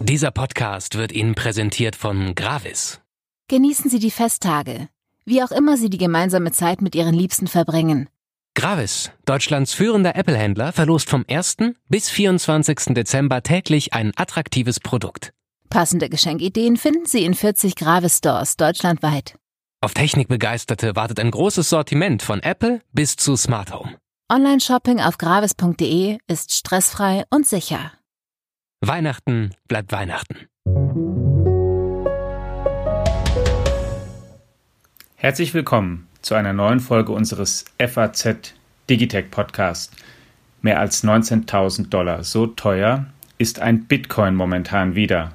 Dieser Podcast wird Ihnen präsentiert von Gravis. Genießen Sie die Festtage, wie auch immer Sie die gemeinsame Zeit mit Ihren Liebsten verbringen. Gravis, Deutschlands führender Apple-Händler, verlost vom 1. bis 24. Dezember täglich ein attraktives Produkt. Passende Geschenkideen finden Sie in 40 Gravis Stores deutschlandweit. Auf Technikbegeisterte wartet ein großes Sortiment von Apple bis zu Smart Home. Online-Shopping auf gravis.de ist stressfrei und sicher. Weihnachten bleibt Weihnachten. Herzlich willkommen zu einer neuen Folge unseres FAZ Digitech Podcast. Mehr als 19.000 Dollar. So teuer ist ein Bitcoin momentan wieder.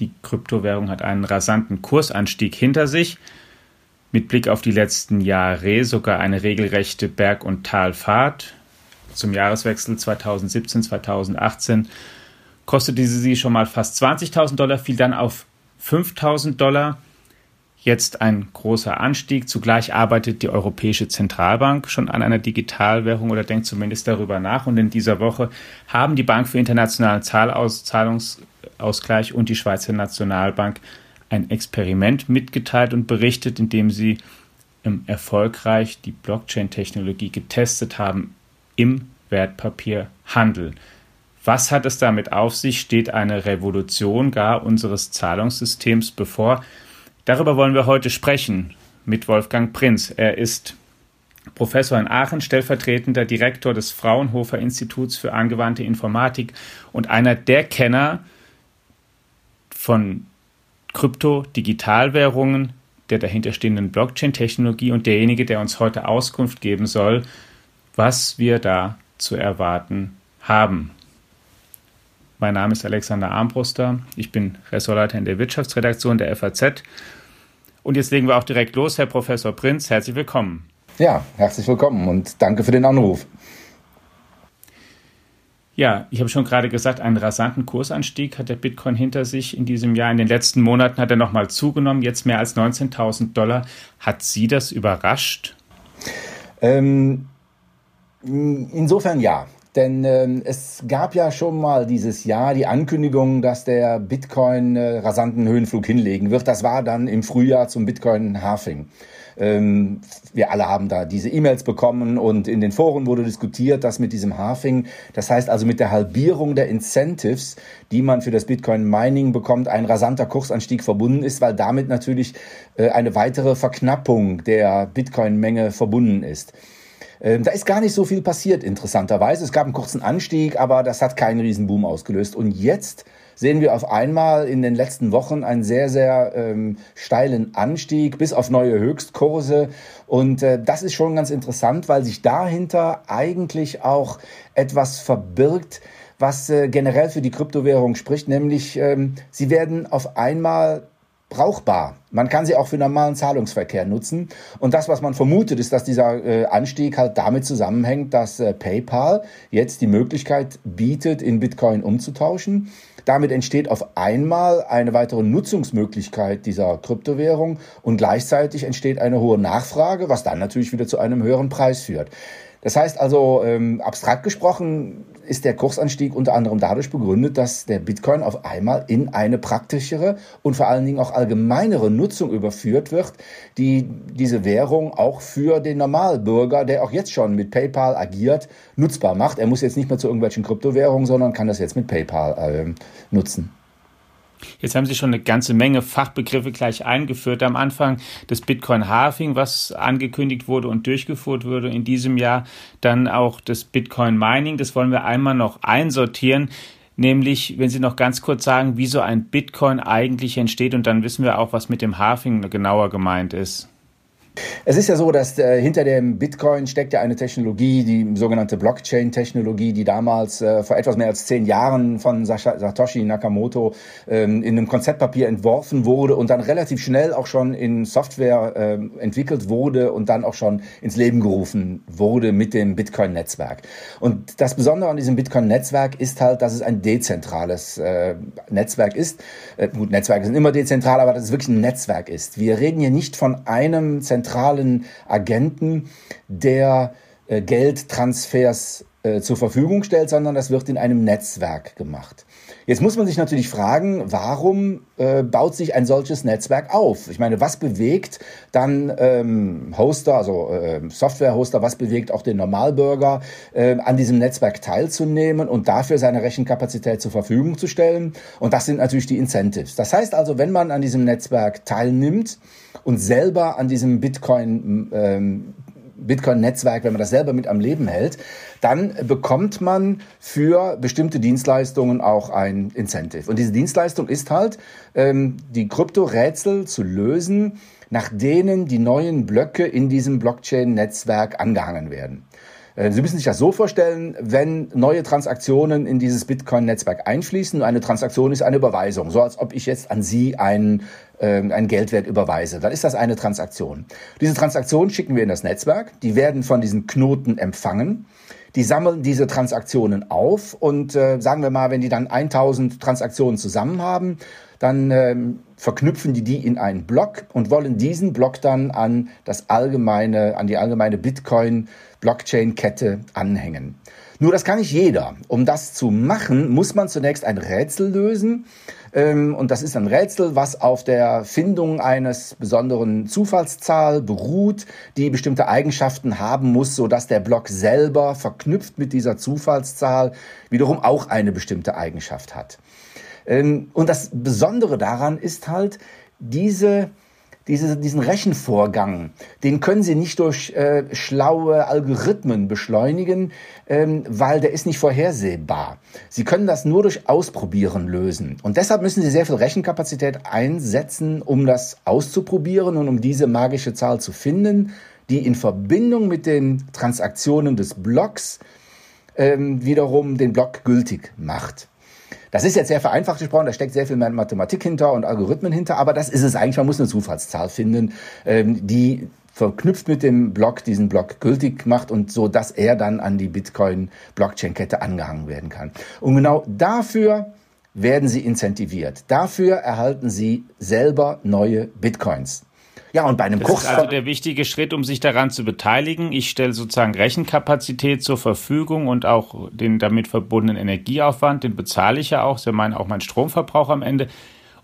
Die Kryptowährung hat einen rasanten Kursanstieg hinter sich. Mit Blick auf die letzten Jahre sogar eine regelrechte Berg- und Talfahrt. Zum Jahreswechsel 2017-2018 kostete sie schon mal fast 20.000 Dollar, fiel dann auf 5.000 Dollar. Jetzt ein großer Anstieg. Zugleich arbeitet die Europäische Zentralbank schon an einer Digitalwährung oder denkt zumindest darüber nach. Und in dieser Woche haben die Bank für internationalen Zahlungsausgleich und die Schweizer Nationalbank ein Experiment mitgeteilt und berichtet, in dem sie erfolgreich die Blockchain-Technologie getestet haben im Wertpapierhandel. Was hat es damit auf sich? Steht eine Revolution gar unseres Zahlungssystems bevor? Darüber wollen wir heute sprechen mit Wolfgang Prinz. Er ist Professor in Aachen, stellvertretender Direktor des Fraunhofer Instituts für angewandte Informatik und einer der Kenner von Krypto, Digitalwährungen, der dahinterstehenden Blockchain-Technologie und derjenige, der uns heute Auskunft geben soll, was wir da zu erwarten haben. Mein Name ist Alexander Armbruster. Ich bin Ressortleiter in der Wirtschaftsredaktion der FAZ. Und jetzt legen wir auch direkt los. Herr Professor Prinz, herzlich willkommen. Ja, herzlich willkommen und danke für den Anruf. Ja, ich habe schon gerade gesagt, einen rasanten Kursanstieg hat der Bitcoin hinter sich in diesem Jahr. In den letzten Monaten hat er nochmal zugenommen, jetzt mehr als 19.000 Dollar. Hat Sie das überrascht? Ähm, insofern ja. Denn ähm, es gab ja schon mal dieses Jahr die Ankündigung, dass der Bitcoin äh, rasanten Höhenflug hinlegen wird. Das war dann im Frühjahr zum Bitcoin-Halving. Ähm, wir alle haben da diese E-Mails bekommen und in den Foren wurde diskutiert, dass mit diesem Halving, das heißt also mit der Halbierung der Incentives, die man für das Bitcoin-Mining bekommt, ein rasanter Kursanstieg verbunden ist, weil damit natürlich äh, eine weitere Verknappung der Bitcoin-Menge verbunden ist. Ähm, da ist gar nicht so viel passiert, interessanterweise. Es gab einen kurzen Anstieg, aber das hat keinen Riesenboom ausgelöst. Und jetzt sehen wir auf einmal in den letzten Wochen einen sehr, sehr ähm, steilen Anstieg bis auf neue Höchstkurse. Und äh, das ist schon ganz interessant, weil sich dahinter eigentlich auch etwas verbirgt, was äh, generell für die Kryptowährung spricht, nämlich ähm, sie werden auf einmal brauchbar. Man kann sie auch für normalen Zahlungsverkehr nutzen. Und das, was man vermutet, ist, dass dieser äh, Anstieg halt damit zusammenhängt, dass äh, PayPal jetzt die Möglichkeit bietet, in Bitcoin umzutauschen. Damit entsteht auf einmal eine weitere Nutzungsmöglichkeit dieser Kryptowährung und gleichzeitig entsteht eine hohe Nachfrage, was dann natürlich wieder zu einem höheren Preis führt. Das heißt also, ähm, abstrakt gesprochen ist der Kursanstieg unter anderem dadurch begründet, dass der Bitcoin auf einmal in eine praktischere und vor allen Dingen auch allgemeinere Nutzung überführt wird, die diese Währung auch für den Normalbürger, der auch jetzt schon mit PayPal agiert, nutzbar macht. Er muss jetzt nicht mehr zu irgendwelchen Kryptowährungen, sondern kann das jetzt mit PayPal äh, nutzen. Jetzt haben Sie schon eine ganze Menge Fachbegriffe gleich eingeführt. Am Anfang das Bitcoin Halving, was angekündigt wurde und durchgeführt wurde in diesem Jahr. Dann auch das Bitcoin Mining. Das wollen wir einmal noch einsortieren. Nämlich, wenn Sie noch ganz kurz sagen, wie so ein Bitcoin eigentlich entsteht und dann wissen wir auch, was mit dem Halving genauer gemeint ist. Es ist ja so, dass äh, hinter dem Bitcoin steckt ja eine Technologie, die sogenannte Blockchain-Technologie, die damals äh, vor etwas mehr als zehn Jahren von Satoshi Nakamoto ähm, in einem Konzeptpapier entworfen wurde und dann relativ schnell auch schon in Software äh, entwickelt wurde und dann auch schon ins Leben gerufen wurde mit dem Bitcoin-Netzwerk. Und das Besondere an diesem Bitcoin-Netzwerk ist halt, dass es ein dezentrales äh, Netzwerk ist. Äh, gut, Netzwerke sind immer dezentral, aber dass es wirklich ein Netzwerk ist. Wir reden hier nicht von einem zentralen zentralen Agenten, der äh, Geldtransfers äh, zur Verfügung stellt, sondern das wird in einem Netzwerk gemacht. Jetzt muss man sich natürlich fragen, warum äh, baut sich ein solches Netzwerk auf? Ich meine, was bewegt dann ähm, Hoster, also äh, Software-Hoster, was bewegt auch den Normalbürger, äh, an diesem Netzwerk teilzunehmen und dafür seine Rechenkapazität zur Verfügung zu stellen? Und das sind natürlich die Incentives. Das heißt also, wenn man an diesem Netzwerk teilnimmt und selber an diesem Bitcoin ähm, Bitcoin-Netzwerk, wenn man das selber mit am Leben hält, dann bekommt man für bestimmte Dienstleistungen auch ein Incentive. Und diese Dienstleistung ist halt, ähm, die Kryptorätsel zu lösen, nach denen die neuen Blöcke in diesem Blockchain-Netzwerk angehangen werden. Äh, Sie müssen sich das so vorstellen, wenn neue Transaktionen in dieses Bitcoin-Netzwerk einfließen, eine Transaktion ist eine Überweisung, so als ob ich jetzt an Sie ein, äh, ein Geldwert überweise, dann ist das eine Transaktion. Diese Transaktion schicken wir in das Netzwerk, die werden von diesen Knoten empfangen, die sammeln diese Transaktionen auf und äh, sagen wir mal, wenn die dann 1000 Transaktionen zusammen haben, dann ähm, verknüpfen die die in einen Block und wollen diesen Block dann an das allgemeine, an die allgemeine Bitcoin Blockchain-Kette anhängen. Nur das kann nicht jeder. Um das zu machen, muss man zunächst ein Rätsel lösen. Ähm, und das ist ein Rätsel, was auf der Findung eines besonderen Zufallszahl beruht, die bestimmte Eigenschaften haben muss, sodass der Block selber verknüpft mit dieser Zufallszahl wiederum auch eine bestimmte Eigenschaft hat. Ähm, und das Besondere daran ist halt, diese diese, diesen Rechenvorgang, den können Sie nicht durch äh, schlaue Algorithmen beschleunigen, ähm, weil der ist nicht vorhersehbar. Sie können das nur durch Ausprobieren lösen. Und deshalb müssen Sie sehr viel Rechenkapazität einsetzen, um das auszuprobieren und um diese magische Zahl zu finden, die in Verbindung mit den Transaktionen des Blocks ähm, wiederum den Block gültig macht. Das ist jetzt sehr vereinfacht gesprochen, da steckt sehr viel mehr Mathematik hinter und Algorithmen hinter, aber das ist es eigentlich. Man muss eine Zufallszahl finden, ähm, die verknüpft mit dem Block diesen Block gültig macht und so, dass er dann an die Bitcoin-Blockchain-Kette angehangen werden kann. Und genau dafür werden sie incentiviert. Dafür erhalten sie selber neue Bitcoins. Ja, und bei einem das Kurs. Das ist also der wichtige Schritt, um sich daran zu beteiligen. Ich stelle sozusagen Rechenkapazität zur Verfügung und auch den damit verbundenen Energieaufwand, den bezahle ich ja auch, ist ja mein, auch mein Stromverbrauch am Ende.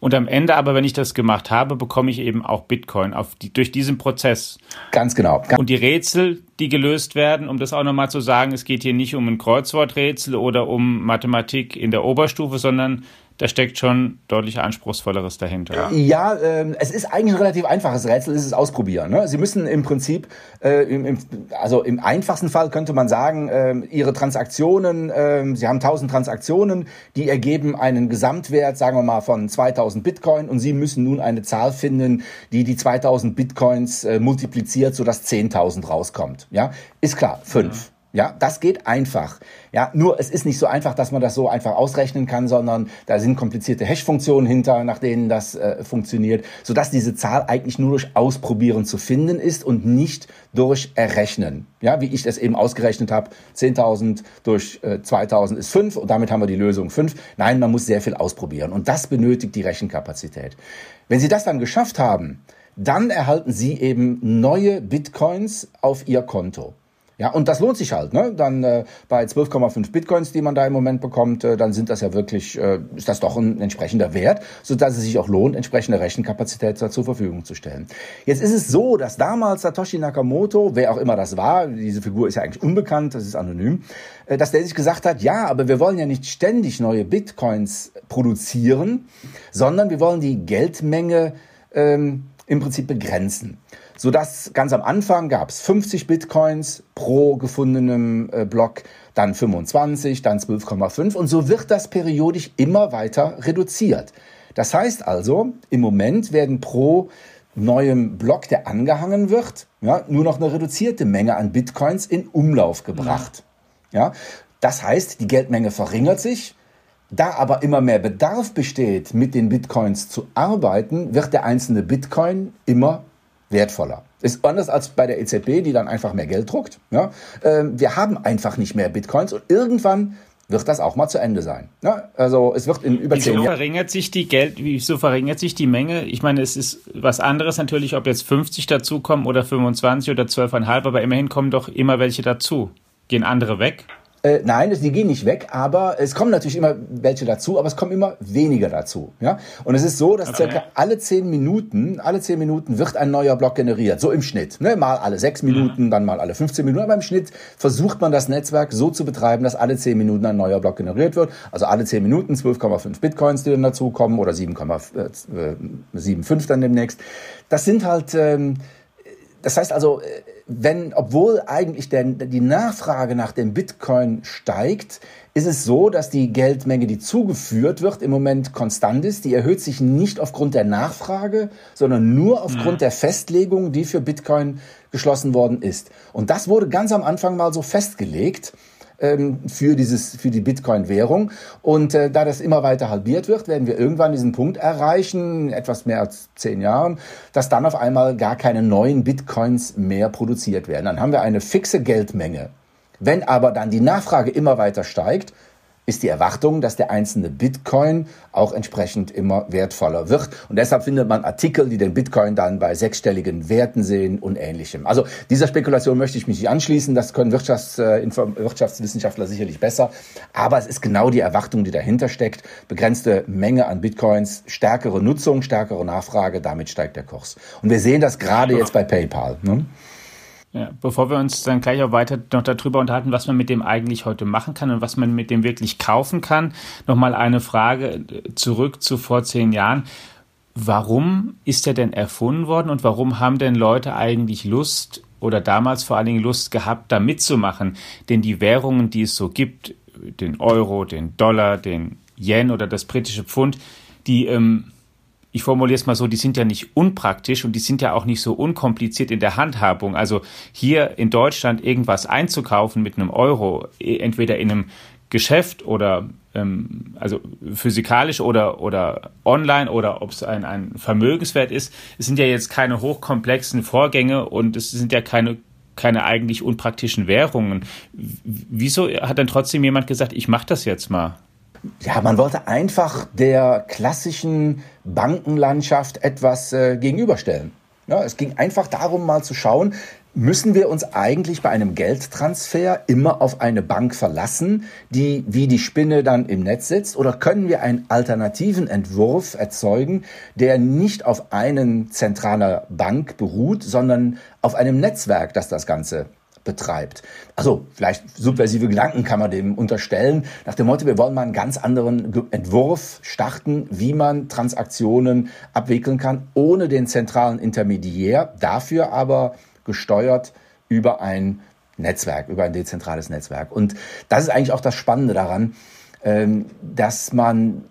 Und am Ende aber, wenn ich das gemacht habe, bekomme ich eben auch Bitcoin auf die, durch diesen Prozess. Ganz genau. Und die Rätsel, die gelöst werden, um das auch nochmal zu sagen, es geht hier nicht um ein Kreuzworträtsel oder um Mathematik in der Oberstufe, sondern da steckt schon deutlich anspruchsvolleres dahinter. Ja, äh, es ist eigentlich ein relativ einfaches Rätsel, es ist Ausprobieren. Ne? Sie müssen im Prinzip, äh, im, im, also im einfachsten Fall könnte man sagen, äh, Ihre Transaktionen, äh, Sie haben 1000 Transaktionen, die ergeben einen Gesamtwert, sagen wir mal, von 2000 Bitcoin und Sie müssen nun eine Zahl finden, die die 2000 Bitcoins äh, multipliziert, sodass 10.000 rauskommt. Ja, ist klar, fünf. Ja. Das geht einfach. Ja, nur es ist nicht so einfach, dass man das so einfach ausrechnen kann, sondern da sind komplizierte Hash-Funktionen hinter, nach denen das äh, funktioniert, sodass diese Zahl eigentlich nur durch Ausprobieren zu finden ist und nicht durch Errechnen. Ja, wie ich das eben ausgerechnet habe, 10.000 durch äh, 2.000 ist 5 und damit haben wir die Lösung 5. Nein, man muss sehr viel ausprobieren und das benötigt die Rechenkapazität. Wenn Sie das dann geschafft haben, dann erhalten Sie eben neue Bitcoins auf Ihr Konto. Ja, und das lohnt sich halt. Ne? Dann äh, bei 12,5 Bitcoins, die man da im Moment bekommt, äh, dann sind das ja wirklich, äh, ist das doch ein entsprechender Wert, sodass es sich auch lohnt, entsprechende Rechenkapazität zur Verfügung zu stellen. Jetzt ist es so, dass damals Satoshi Nakamoto, wer auch immer das war, diese Figur ist ja eigentlich unbekannt, das ist anonym, äh, dass der sich gesagt hat, ja, aber wir wollen ja nicht ständig neue Bitcoins produzieren, sondern wir wollen die Geldmenge ähm, im Prinzip begrenzen sodass ganz am Anfang gab es 50 Bitcoins pro gefundenem äh, Block, dann 25, dann 12,5 und so wird das periodisch immer weiter reduziert. Das heißt also, im Moment werden pro neuem Block, der angehangen wird, ja, nur noch eine reduzierte Menge an Bitcoins in Umlauf gebracht. Ja, das heißt, die Geldmenge verringert sich. Da aber immer mehr Bedarf besteht, mit den Bitcoins zu arbeiten, wird der einzelne Bitcoin immer wertvoller. Ist anders als bei der EZB, die dann einfach mehr Geld druckt. Ja? Ähm, wir haben einfach nicht mehr Bitcoins und irgendwann wird das auch mal zu Ende sein. Ja, also es wird in über zehn Jahren. verringert sich die Geld, wieso verringert sich die Menge? Ich meine, es ist was anderes natürlich, ob jetzt 50 dazukommen oder 25 oder 12,5, aber immerhin kommen doch immer welche dazu. Gehen andere weg? Äh, nein, die gehen nicht weg, aber es kommen natürlich immer welche dazu, aber es kommen immer weniger dazu. Ja? Und es ist so, dass okay. circa alle zehn Minuten, alle zehn Minuten wird ein neuer Block generiert, so im Schnitt. Ne? Mal alle sechs Minuten, mhm. dann mal alle 15 Minuten, aber im Schnitt versucht man das Netzwerk so zu betreiben, dass alle zehn Minuten ein neuer Block generiert wird. Also alle zehn Minuten 12,5 Bitcoins, die dann dazukommen oder 7,75 dann demnächst. Das sind halt, ähm, das heißt also, äh, wenn, obwohl eigentlich der, die Nachfrage nach dem Bitcoin steigt, ist es so, dass die Geldmenge, die zugeführt wird, im Moment konstant ist. Die erhöht sich nicht aufgrund der Nachfrage, sondern nur aufgrund mhm. der Festlegung, die für Bitcoin geschlossen worden ist. Und das wurde ganz am Anfang mal so festgelegt ähm, für, dieses, für die Bitcoin-Währung. Und äh, da das immer weiter halbiert wird, werden wir irgendwann diesen Punkt erreichen, etwas mehr als zehn Jahren, dass dann auf einmal gar keine neuen Bitcoins mehr produziert werden. Dann haben wir eine fixe Geldmenge. Wenn aber dann die Nachfrage immer weiter steigt, ist die Erwartung, dass der einzelne Bitcoin auch entsprechend immer wertvoller wird. Und deshalb findet man Artikel, die den Bitcoin dann bei sechsstelligen Werten sehen und ähnlichem. Also dieser Spekulation möchte ich mich nicht anschließen. Das können Wirtschafts-, äh, Wirtschaftswissenschaftler sicherlich besser. Aber es ist genau die Erwartung, die dahinter steckt. Begrenzte Menge an Bitcoins, stärkere Nutzung, stärkere Nachfrage, damit steigt der Kurs. Und wir sehen das gerade jetzt bei PayPal. Ne? Ja, bevor wir uns dann gleich auch weiter noch darüber unterhalten, was man mit dem eigentlich heute machen kann und was man mit dem wirklich kaufen kann, nochmal eine Frage äh, zurück zu vor zehn Jahren. Warum ist er denn erfunden worden und warum haben denn Leute eigentlich Lust oder damals vor allen Dingen Lust gehabt, da mitzumachen? Denn die Währungen, die es so gibt, den Euro, den Dollar, den Yen oder das britische Pfund, die ähm, ich formuliere es mal so, die sind ja nicht unpraktisch und die sind ja auch nicht so unkompliziert in der Handhabung. Also hier in Deutschland irgendwas einzukaufen mit einem Euro, e, entweder in einem Geschäft oder ähm, also physikalisch oder, oder online oder ob es ein, ein Vermögenswert ist, es sind ja jetzt keine hochkomplexen Vorgänge und es sind ja keine keine eigentlich unpraktischen Währungen. Wieso hat dann trotzdem jemand gesagt, ich mache das jetzt mal? Ja, man wollte einfach der klassischen Bankenlandschaft etwas äh, gegenüberstellen. Ja, es ging einfach darum, mal zu schauen, müssen wir uns eigentlich bei einem Geldtransfer immer auf eine Bank verlassen, die wie die Spinne dann im Netz sitzt? Oder können wir einen alternativen Entwurf erzeugen, der nicht auf einen zentraler Bank beruht, sondern auf einem Netzwerk, das das Ganze betreibt. Also vielleicht subversive Gedanken kann man dem unterstellen. Nach dem Motto, wir wollen mal einen ganz anderen Entwurf starten, wie man Transaktionen abwickeln kann, ohne den zentralen Intermediär, dafür aber gesteuert über ein Netzwerk, über ein dezentrales Netzwerk. Und das ist eigentlich auch das Spannende daran, ähm, dass man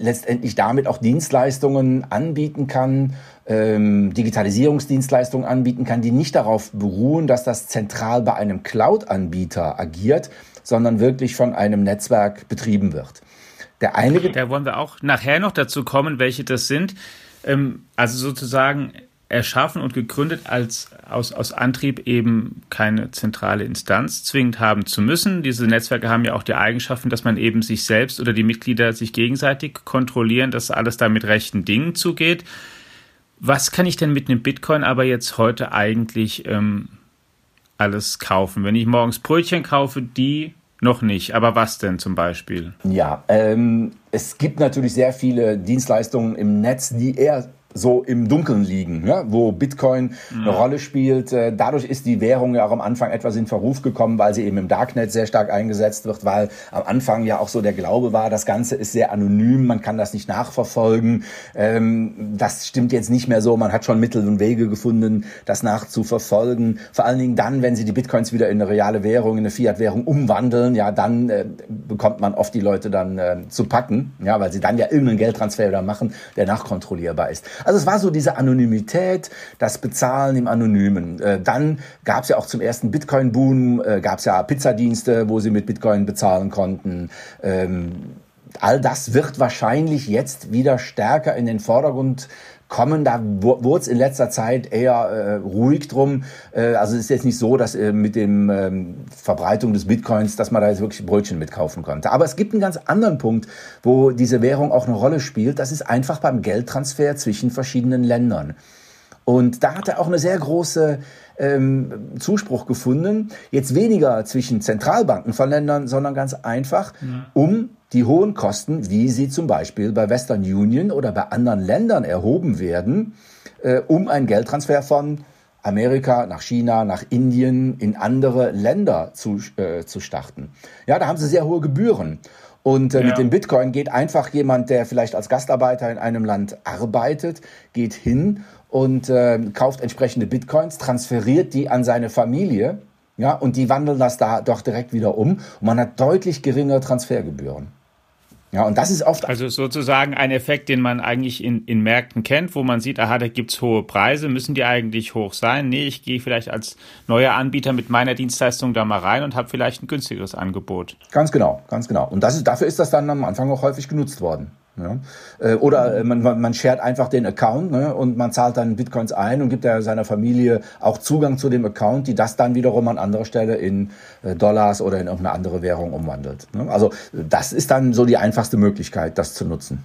letztendlich damit auch Dienstleistungen anbieten kann, ähm, Digitalisierungsdienstleistungen anbieten kann, die nicht darauf beruhen, dass das zentral bei einem Cloud-Anbieter agiert, sondern wirklich von einem Netzwerk betrieben wird. Der eine da wollen wir auch nachher noch dazu kommen, welche das sind. Ähm, also sozusagen erschaffen und gegründet als aus, aus Antrieb eben keine zentrale Instanz zwingend haben zu müssen. Diese Netzwerke haben ja auch die Eigenschaften, dass man eben sich selbst oder die Mitglieder sich gegenseitig kontrollieren, dass alles da mit rechten Dingen zugeht. Was kann ich denn mit einem Bitcoin aber jetzt heute eigentlich ähm, alles kaufen? Wenn ich morgens Brötchen kaufe, die noch nicht, aber was denn zum Beispiel? Ja, ähm, es gibt natürlich sehr viele Dienstleistungen im Netz, die eher so im Dunkeln liegen, ja, wo Bitcoin mhm. eine Rolle spielt. Äh, dadurch ist die Währung ja auch am Anfang etwas in Verruf gekommen, weil sie eben im Darknet sehr stark eingesetzt wird, weil am Anfang ja auch so der Glaube war, das Ganze ist sehr anonym, man kann das nicht nachverfolgen. Ähm, das stimmt jetzt nicht mehr so. Man hat schon Mittel und Wege gefunden, das nachzuverfolgen. Vor allen Dingen dann, wenn sie die Bitcoins wieder in eine reale Währung, in eine Fiat-Währung umwandeln, ja, dann äh, bekommt man oft die Leute dann äh, zu packen, ja, weil sie dann ja irgendeinen Geldtransfer wieder machen, der nachkontrollierbar ist. Also es war so diese Anonymität, das Bezahlen im Anonymen. Äh, dann gab es ja auch zum ersten Bitcoin-Boom, äh, gab es ja Pizzadienste, wo sie mit Bitcoin bezahlen konnten. Ähm, all das wird wahrscheinlich jetzt wieder stärker in den Vordergrund kommen. Da wurde es in letzter Zeit eher äh, ruhig drum. Äh, also es ist jetzt nicht so, dass äh, mit dem ähm, Verbreitung des Bitcoins, dass man da jetzt wirklich Brötchen mitkaufen konnte. Aber es gibt einen ganz anderen Punkt, wo diese Währung auch eine Rolle spielt. Das ist einfach beim Geldtransfer zwischen verschiedenen Ländern. Und da hat er auch eine sehr große ähm, Zuspruch gefunden. Jetzt weniger zwischen Zentralbanken von Ländern, sondern ganz einfach, ja. um die hohen Kosten, wie sie zum Beispiel bei Western Union oder bei anderen Ländern erhoben werden, äh, um einen Geldtransfer von Amerika nach China, nach Indien, in andere Länder zu, äh, zu starten. Ja, da haben sie sehr hohe Gebühren. Und äh, ja. mit dem Bitcoin geht einfach jemand, der vielleicht als Gastarbeiter in einem Land arbeitet, geht hin und äh, kauft entsprechende Bitcoins, transferiert die an seine Familie, ja, und die wandeln das da doch direkt wieder um. Und man hat deutlich geringere Transfergebühren. Ja, und das ist oft. Also sozusagen ein Effekt, den man eigentlich in, in Märkten kennt, wo man sieht, aha, da gibt's hohe Preise, müssen die eigentlich hoch sein? Nee, ich gehe vielleicht als neuer Anbieter mit meiner Dienstleistung da mal rein und habe vielleicht ein günstigeres Angebot. Ganz genau, ganz genau. Und das ist, dafür ist das dann am Anfang auch häufig genutzt worden. Ja. Äh, oder äh, man, man shared einfach den Account ne, und man zahlt dann Bitcoins ein und gibt ja seiner Familie auch Zugang zu dem Account, die das dann wiederum an anderer Stelle in äh, Dollars oder in irgendeine andere Währung umwandelt. Ne. Also das ist dann so die einfachste Möglichkeit, das zu nutzen.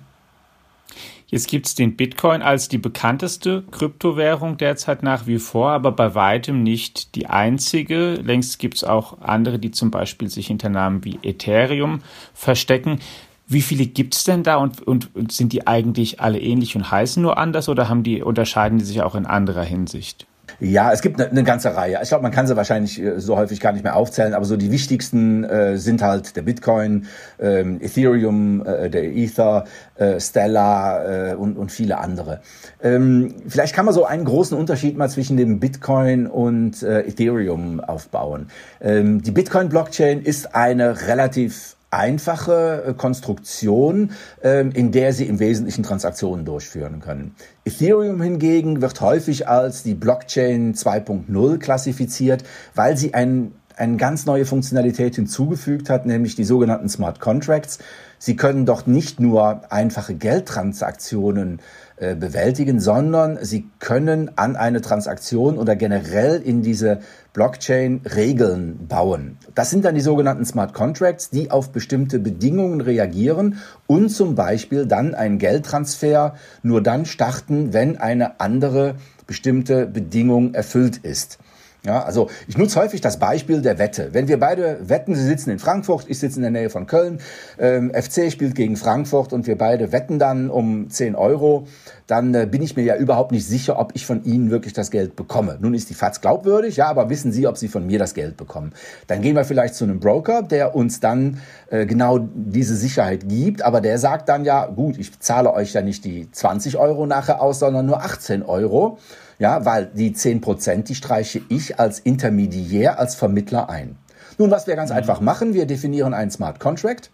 Jetzt gibt es den Bitcoin als die bekannteste Kryptowährung derzeit nach wie vor, aber bei weitem nicht die einzige. Längst gibt es auch andere, die zum Beispiel sich hinter Namen wie Ethereum verstecken. Wie viele gibt es denn da und, und, und, sind die eigentlich alle ähnlich und heißen nur anders oder haben die, unterscheiden die sich auch in anderer Hinsicht? Ja, es gibt eine, eine ganze Reihe. Ich glaube, man kann sie wahrscheinlich äh, so häufig gar nicht mehr aufzählen, aber so die wichtigsten äh, sind halt der Bitcoin, ähm, Ethereum, äh, der Ether, äh, Stellar äh, und, und viele andere. Ähm, vielleicht kann man so einen großen Unterschied mal zwischen dem Bitcoin und äh, Ethereum aufbauen. Ähm, die Bitcoin-Blockchain ist eine relativ einfache äh, Konstruktion, ähm, in der Sie im Wesentlichen Transaktionen durchführen können. Ethereum hingegen wird häufig als die Blockchain 2.0 klassifiziert, weil sie ein eine ganz neue Funktionalität hinzugefügt hat, nämlich die sogenannten Smart Contracts. Sie können dort nicht nur einfache Geldtransaktionen äh, bewältigen, sondern sie können an eine Transaktion oder generell in diese Blockchain Regeln bauen. Das sind dann die sogenannten Smart Contracts, die auf bestimmte Bedingungen reagieren und zum Beispiel dann einen Geldtransfer nur dann starten, wenn eine andere bestimmte Bedingung erfüllt ist. Ja, also ich nutze häufig das Beispiel der Wette. Wenn wir beide wetten, Sie sitzen in Frankfurt, ich sitze in der Nähe von Köln, ähm, FC spielt gegen Frankfurt und wir beide wetten dann um 10 Euro, dann äh, bin ich mir ja überhaupt nicht sicher, ob ich von Ihnen wirklich das Geld bekomme. Nun ist die FATS glaubwürdig, ja, aber wissen Sie, ob Sie von mir das Geld bekommen? Dann gehen wir vielleicht zu einem Broker, der uns dann äh, genau diese Sicherheit gibt, aber der sagt dann ja, gut, ich zahle euch ja nicht die 20 Euro nachher aus, sondern nur 18 Euro. Ja, weil die 10 Prozent, die streiche ich als Intermediär, als Vermittler ein. Nun, was wir ganz mhm. einfach machen, wir definieren einen Smart Contract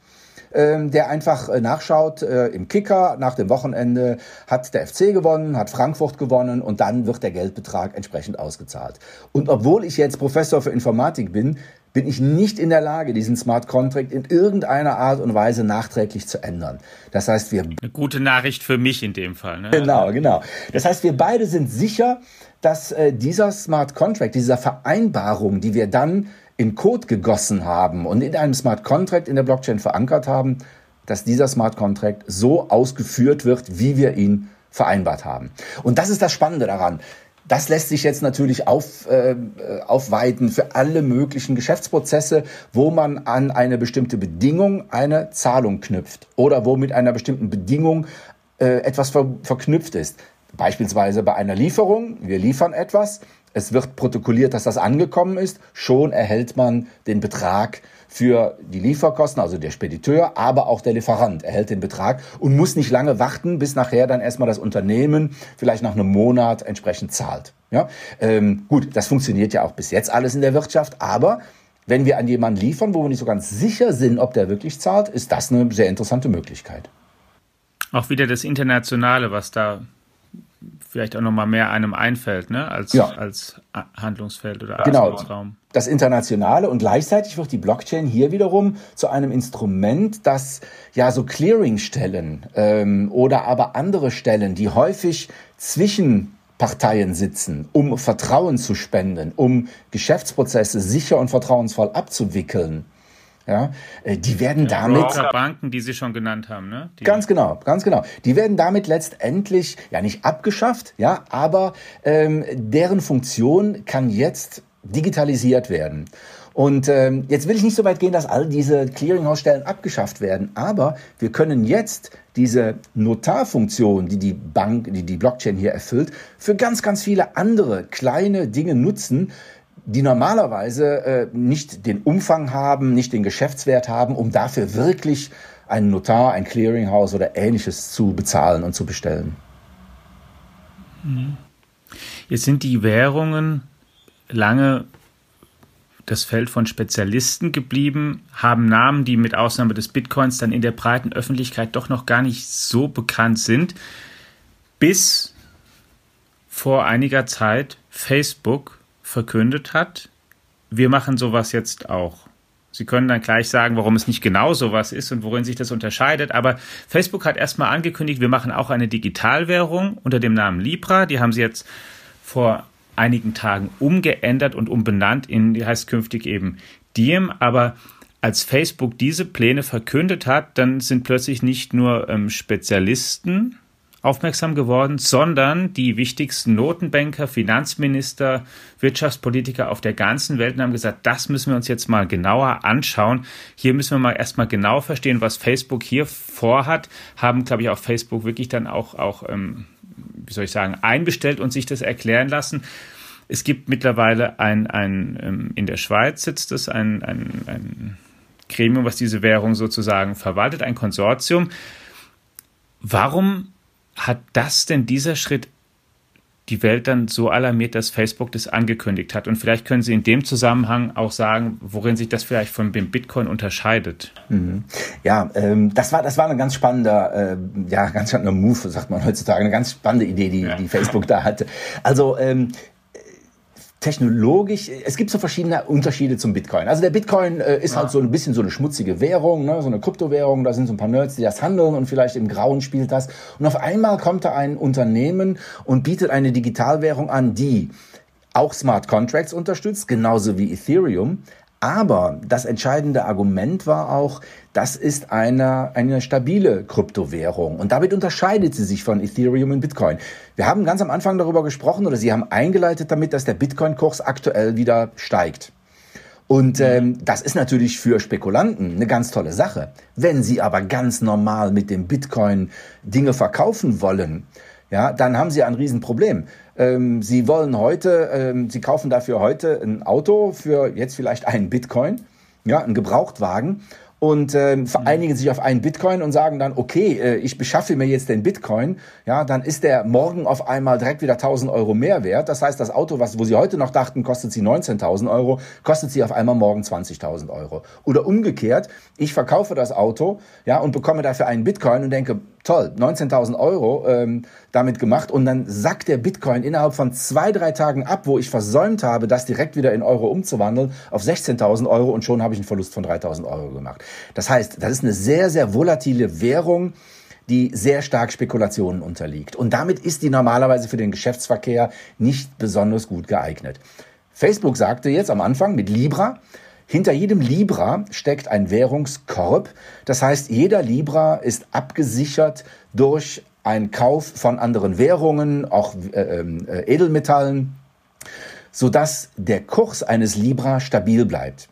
ähm, der einfach äh, nachschaut äh, im Kicker nach dem Wochenende hat der FC gewonnen, hat Frankfurt gewonnen und dann wird der Geldbetrag entsprechend ausgezahlt. Und obwohl ich jetzt Professor für Informatik bin, bin ich nicht in der Lage, diesen Smart Contract in irgendeiner Art und Weise nachträglich zu ändern. Das heißt, wir eine gute Nachricht für mich in dem Fall. Ne? Genau, genau. Das heißt, wir beide sind sicher, dass äh, dieser Smart Contract, dieser Vereinbarung, die wir dann in Code gegossen haben und in einem Smart Contract in der Blockchain verankert haben, dass dieser Smart Contract so ausgeführt wird, wie wir ihn vereinbart haben. Und das ist das Spannende daran. Das lässt sich jetzt natürlich auf, äh, aufweiten für alle möglichen Geschäftsprozesse, wo man an eine bestimmte Bedingung eine Zahlung knüpft oder wo mit einer bestimmten Bedingung äh, etwas ver verknüpft ist. Beispielsweise bei einer Lieferung. Wir liefern etwas. Es wird protokolliert, dass das angekommen ist. Schon erhält man den Betrag für die Lieferkosten, also der Spediteur, aber auch der Lieferant erhält den Betrag und muss nicht lange warten, bis nachher dann erstmal das Unternehmen vielleicht nach einem Monat entsprechend zahlt. Ja, ähm, gut, das funktioniert ja auch bis jetzt alles in der Wirtschaft, aber wenn wir an jemanden liefern, wo wir nicht so ganz sicher sind, ob der wirklich zahlt, ist das eine sehr interessante Möglichkeit. Auch wieder das Internationale, was da vielleicht auch noch mal mehr einem einfällt, ne? als, ja. als Handlungsfeld oder genau. Raum. das Internationale und gleichzeitig wird die Blockchain hier wiederum zu einem Instrument, das ja so Clearingstellen ähm, oder aber andere Stellen, die häufig zwischen Parteien sitzen, um Vertrauen zu spenden, um Geschäftsprozesse sicher und vertrauensvoll abzuwickeln. Ja, äh, die werden ja, damit. Banken, die Sie schon genannt haben, ne? Die ganz genau, ganz genau. Die werden damit letztendlich ja nicht abgeschafft, ja, aber ähm, deren Funktion kann jetzt digitalisiert werden. Und ähm, jetzt will ich nicht so weit gehen, dass all diese Clearinghouse-Stellen abgeschafft werden, aber wir können jetzt diese Notarfunktion, die die Bank, die die Blockchain hier erfüllt, für ganz, ganz viele andere kleine Dinge nutzen, die normalerweise äh, nicht den Umfang haben, nicht den Geschäftswert haben, um dafür wirklich einen Notar, ein Clearinghouse oder ähnliches zu bezahlen und zu bestellen. Jetzt sind die Währungen lange das Feld von Spezialisten geblieben, haben Namen, die mit Ausnahme des Bitcoins dann in der breiten Öffentlichkeit doch noch gar nicht so bekannt sind, bis vor einiger Zeit Facebook verkündet hat, wir machen sowas jetzt auch. Sie können dann gleich sagen, warum es nicht genau sowas ist und worin sich das unterscheidet. Aber Facebook hat erstmal angekündigt, wir machen auch eine Digitalwährung unter dem Namen Libra. Die haben sie jetzt vor einigen Tagen umgeändert und umbenannt in, die heißt künftig eben Diem, aber als Facebook diese Pläne verkündet hat, dann sind plötzlich nicht nur ähm, Spezialisten aufmerksam geworden, sondern die wichtigsten Notenbanker, Finanzminister, Wirtschaftspolitiker auf der ganzen Welt haben gesagt, das müssen wir uns jetzt mal genauer anschauen. Hier müssen wir mal erstmal genau verstehen, was Facebook hier vorhat. Haben, glaube ich, auf Facebook wirklich dann auch, auch ähm, wie soll ich sagen, einbestellt und sich das erklären lassen. Es gibt mittlerweile ein, ein ähm, in der Schweiz sitzt es, ein, ein, ein Gremium, was diese Währung sozusagen verwaltet, ein Konsortium. Warum hat das denn dieser Schritt die Welt dann so alarmiert, dass Facebook das angekündigt hat. Und vielleicht können Sie in dem Zusammenhang auch sagen, worin sich das vielleicht von dem Bitcoin unterscheidet. Mhm. Ja, ähm, das war das war ein ganz spannender, äh, ja, ganz spannender Move, sagt man heutzutage, eine ganz spannende Idee, die, ja. die Facebook da hatte. Also ähm, technologisch, es gibt so verschiedene Unterschiede zum Bitcoin. Also der Bitcoin äh, ist ja. halt so ein bisschen so eine schmutzige Währung, ne? so eine Kryptowährung, da sind so ein paar Nerds, die das handeln und vielleicht im Grauen spielt das. Und auf einmal kommt da ein Unternehmen und bietet eine Digitalwährung an, die auch Smart Contracts unterstützt, genauso wie Ethereum, aber das entscheidende Argument war auch, das ist eine, eine stabile Kryptowährung und damit unterscheidet sie sich von Ethereum und Bitcoin. Wir haben ganz am Anfang darüber gesprochen oder Sie haben eingeleitet damit, dass der Bitcoin-Kurs aktuell wieder steigt. Und ähm, das ist natürlich für Spekulanten eine ganz tolle Sache. Wenn Sie aber ganz normal mit dem Bitcoin Dinge verkaufen wollen, ja, dann haben Sie ein Riesenproblem. Ähm, Sie wollen heute, ähm, Sie kaufen dafür heute ein Auto für jetzt vielleicht einen Bitcoin, ja, einen Gebrauchtwagen und äh, vereinigen sich auf einen Bitcoin und sagen dann, okay, äh, ich beschaffe mir jetzt den Bitcoin, ja, dann ist der morgen auf einmal direkt wieder 1000 Euro mehr wert. Das heißt, das Auto, was, wo Sie heute noch dachten, kostet Sie 19.000 Euro, kostet Sie auf einmal morgen 20.000 Euro. Oder umgekehrt, ich verkaufe das Auto, ja, und bekomme dafür einen Bitcoin und denke, toll, 19.000 Euro ähm, damit gemacht und dann sackt der Bitcoin innerhalb von zwei, drei Tagen ab, wo ich versäumt habe, das direkt wieder in Euro umzuwandeln, auf 16.000 Euro und schon habe ich einen Verlust von 3.000 Euro gemacht. Das heißt, das ist eine sehr, sehr volatile Währung, die sehr stark Spekulationen unterliegt. Und damit ist die normalerweise für den Geschäftsverkehr nicht besonders gut geeignet. Facebook sagte jetzt am Anfang mit Libra, hinter jedem Libra steckt ein Währungskorb. Das heißt, jeder Libra ist abgesichert durch einen Kauf von anderen Währungen, auch äh, äh, Edelmetallen, sodass der Kurs eines Libra stabil bleibt.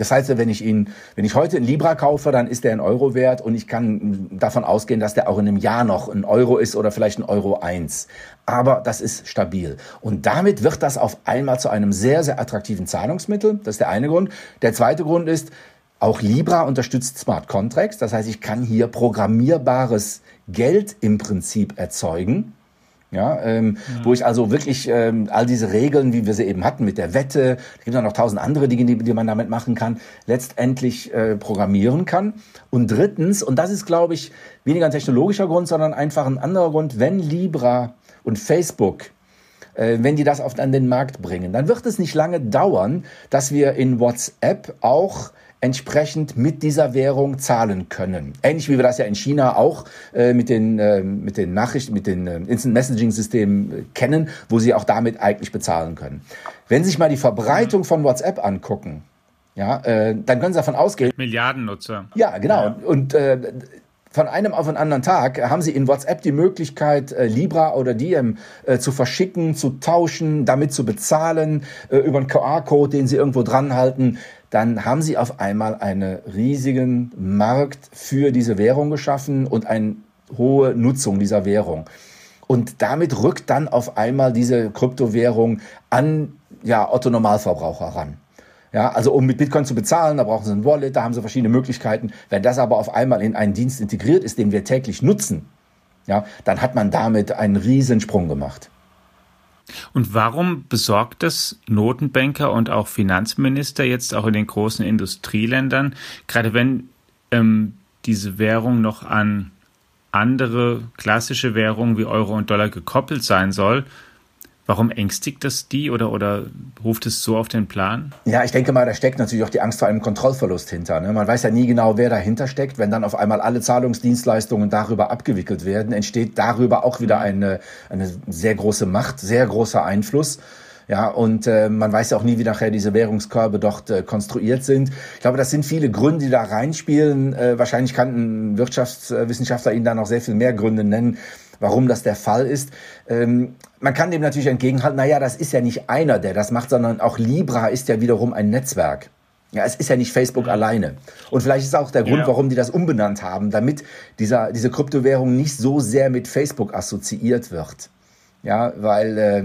Das heißt, wenn ich ihn, wenn ich heute einen Libra kaufe, dann ist der ein Euro wert und ich kann davon ausgehen, dass der auch in einem Jahr noch ein Euro ist oder vielleicht ein Euro eins. Aber das ist stabil. Und damit wird das auf einmal zu einem sehr, sehr attraktiven Zahlungsmittel. Das ist der eine Grund. Der zweite Grund ist, auch Libra unterstützt Smart Contracts. Das heißt, ich kann hier programmierbares Geld im Prinzip erzeugen. Ja, ähm, ja. wo ich also wirklich ähm, all diese Regeln, wie wir sie eben hatten mit der Wette, es gibt auch noch tausend andere Dinge, die, die man damit machen kann, letztendlich äh, programmieren kann. Und drittens, und das ist, glaube ich, weniger ein technologischer Grund, sondern einfach ein anderer Grund, wenn Libra und Facebook äh, wenn die das auf, an den Markt bringen, dann wird es nicht lange dauern, dass wir in WhatsApp auch entsprechend mit dieser Währung zahlen können. Ähnlich wie wir das ja in China auch äh, mit den äh, mit den Nachrichten, mit den äh, Instant Messaging Systemen äh, kennen, wo sie auch damit eigentlich bezahlen können. Wenn Sie sich mal die Verbreitung von WhatsApp angucken, ja, äh, dann können Sie davon ausgehen. Milliarden Nutzer. Ja, genau. Ja. Und äh, von einem auf den anderen Tag haben Sie in WhatsApp die Möglichkeit, äh, Libra oder Diem äh, zu verschicken, zu tauschen, damit zu bezahlen, äh, über einen QR-Code, den Sie irgendwo dran halten dann haben sie auf einmal einen riesigen Markt für diese Währung geschaffen und eine hohe Nutzung dieser Währung. Und damit rückt dann auf einmal diese Kryptowährung an ja, Otto Normalverbraucher ran. Ja, also um mit Bitcoin zu bezahlen, da brauchen sie ein Wallet, da haben sie verschiedene Möglichkeiten. Wenn das aber auf einmal in einen Dienst integriert ist, den wir täglich nutzen, ja, dann hat man damit einen Riesensprung gemacht. Und warum besorgt es Notenbanker und auch Finanzminister jetzt auch in den großen Industrieländern, gerade wenn ähm, diese Währung noch an andere klassische Währungen wie Euro und Dollar gekoppelt sein soll, Warum ängstigt das die oder, oder ruft es so auf den Plan? Ja, ich denke mal, da steckt natürlich auch die Angst vor einem Kontrollverlust hinter. Ne? Man weiß ja nie genau, wer dahinter steckt. Wenn dann auf einmal alle Zahlungsdienstleistungen darüber abgewickelt werden, entsteht darüber auch wieder eine, eine sehr große Macht, sehr großer Einfluss. Ja, und äh, man weiß ja auch nie, wie nachher diese Währungskörbe dort äh, konstruiert sind. Ich glaube, das sind viele Gründe, die da reinspielen. Äh, wahrscheinlich kann ein Wirtschaftswissenschaftler Ihnen da noch sehr viel mehr Gründe nennen, warum das der Fall ist. Ähm, man kann dem natürlich entgegenhalten, naja, das ist ja nicht einer, der das macht, sondern auch Libra ist ja wiederum ein Netzwerk. Ja, es ist ja nicht Facebook alleine. Und vielleicht ist auch der Grund, ja. warum die das umbenannt haben, damit dieser, diese Kryptowährung nicht so sehr mit Facebook assoziiert wird. Ja, weil äh,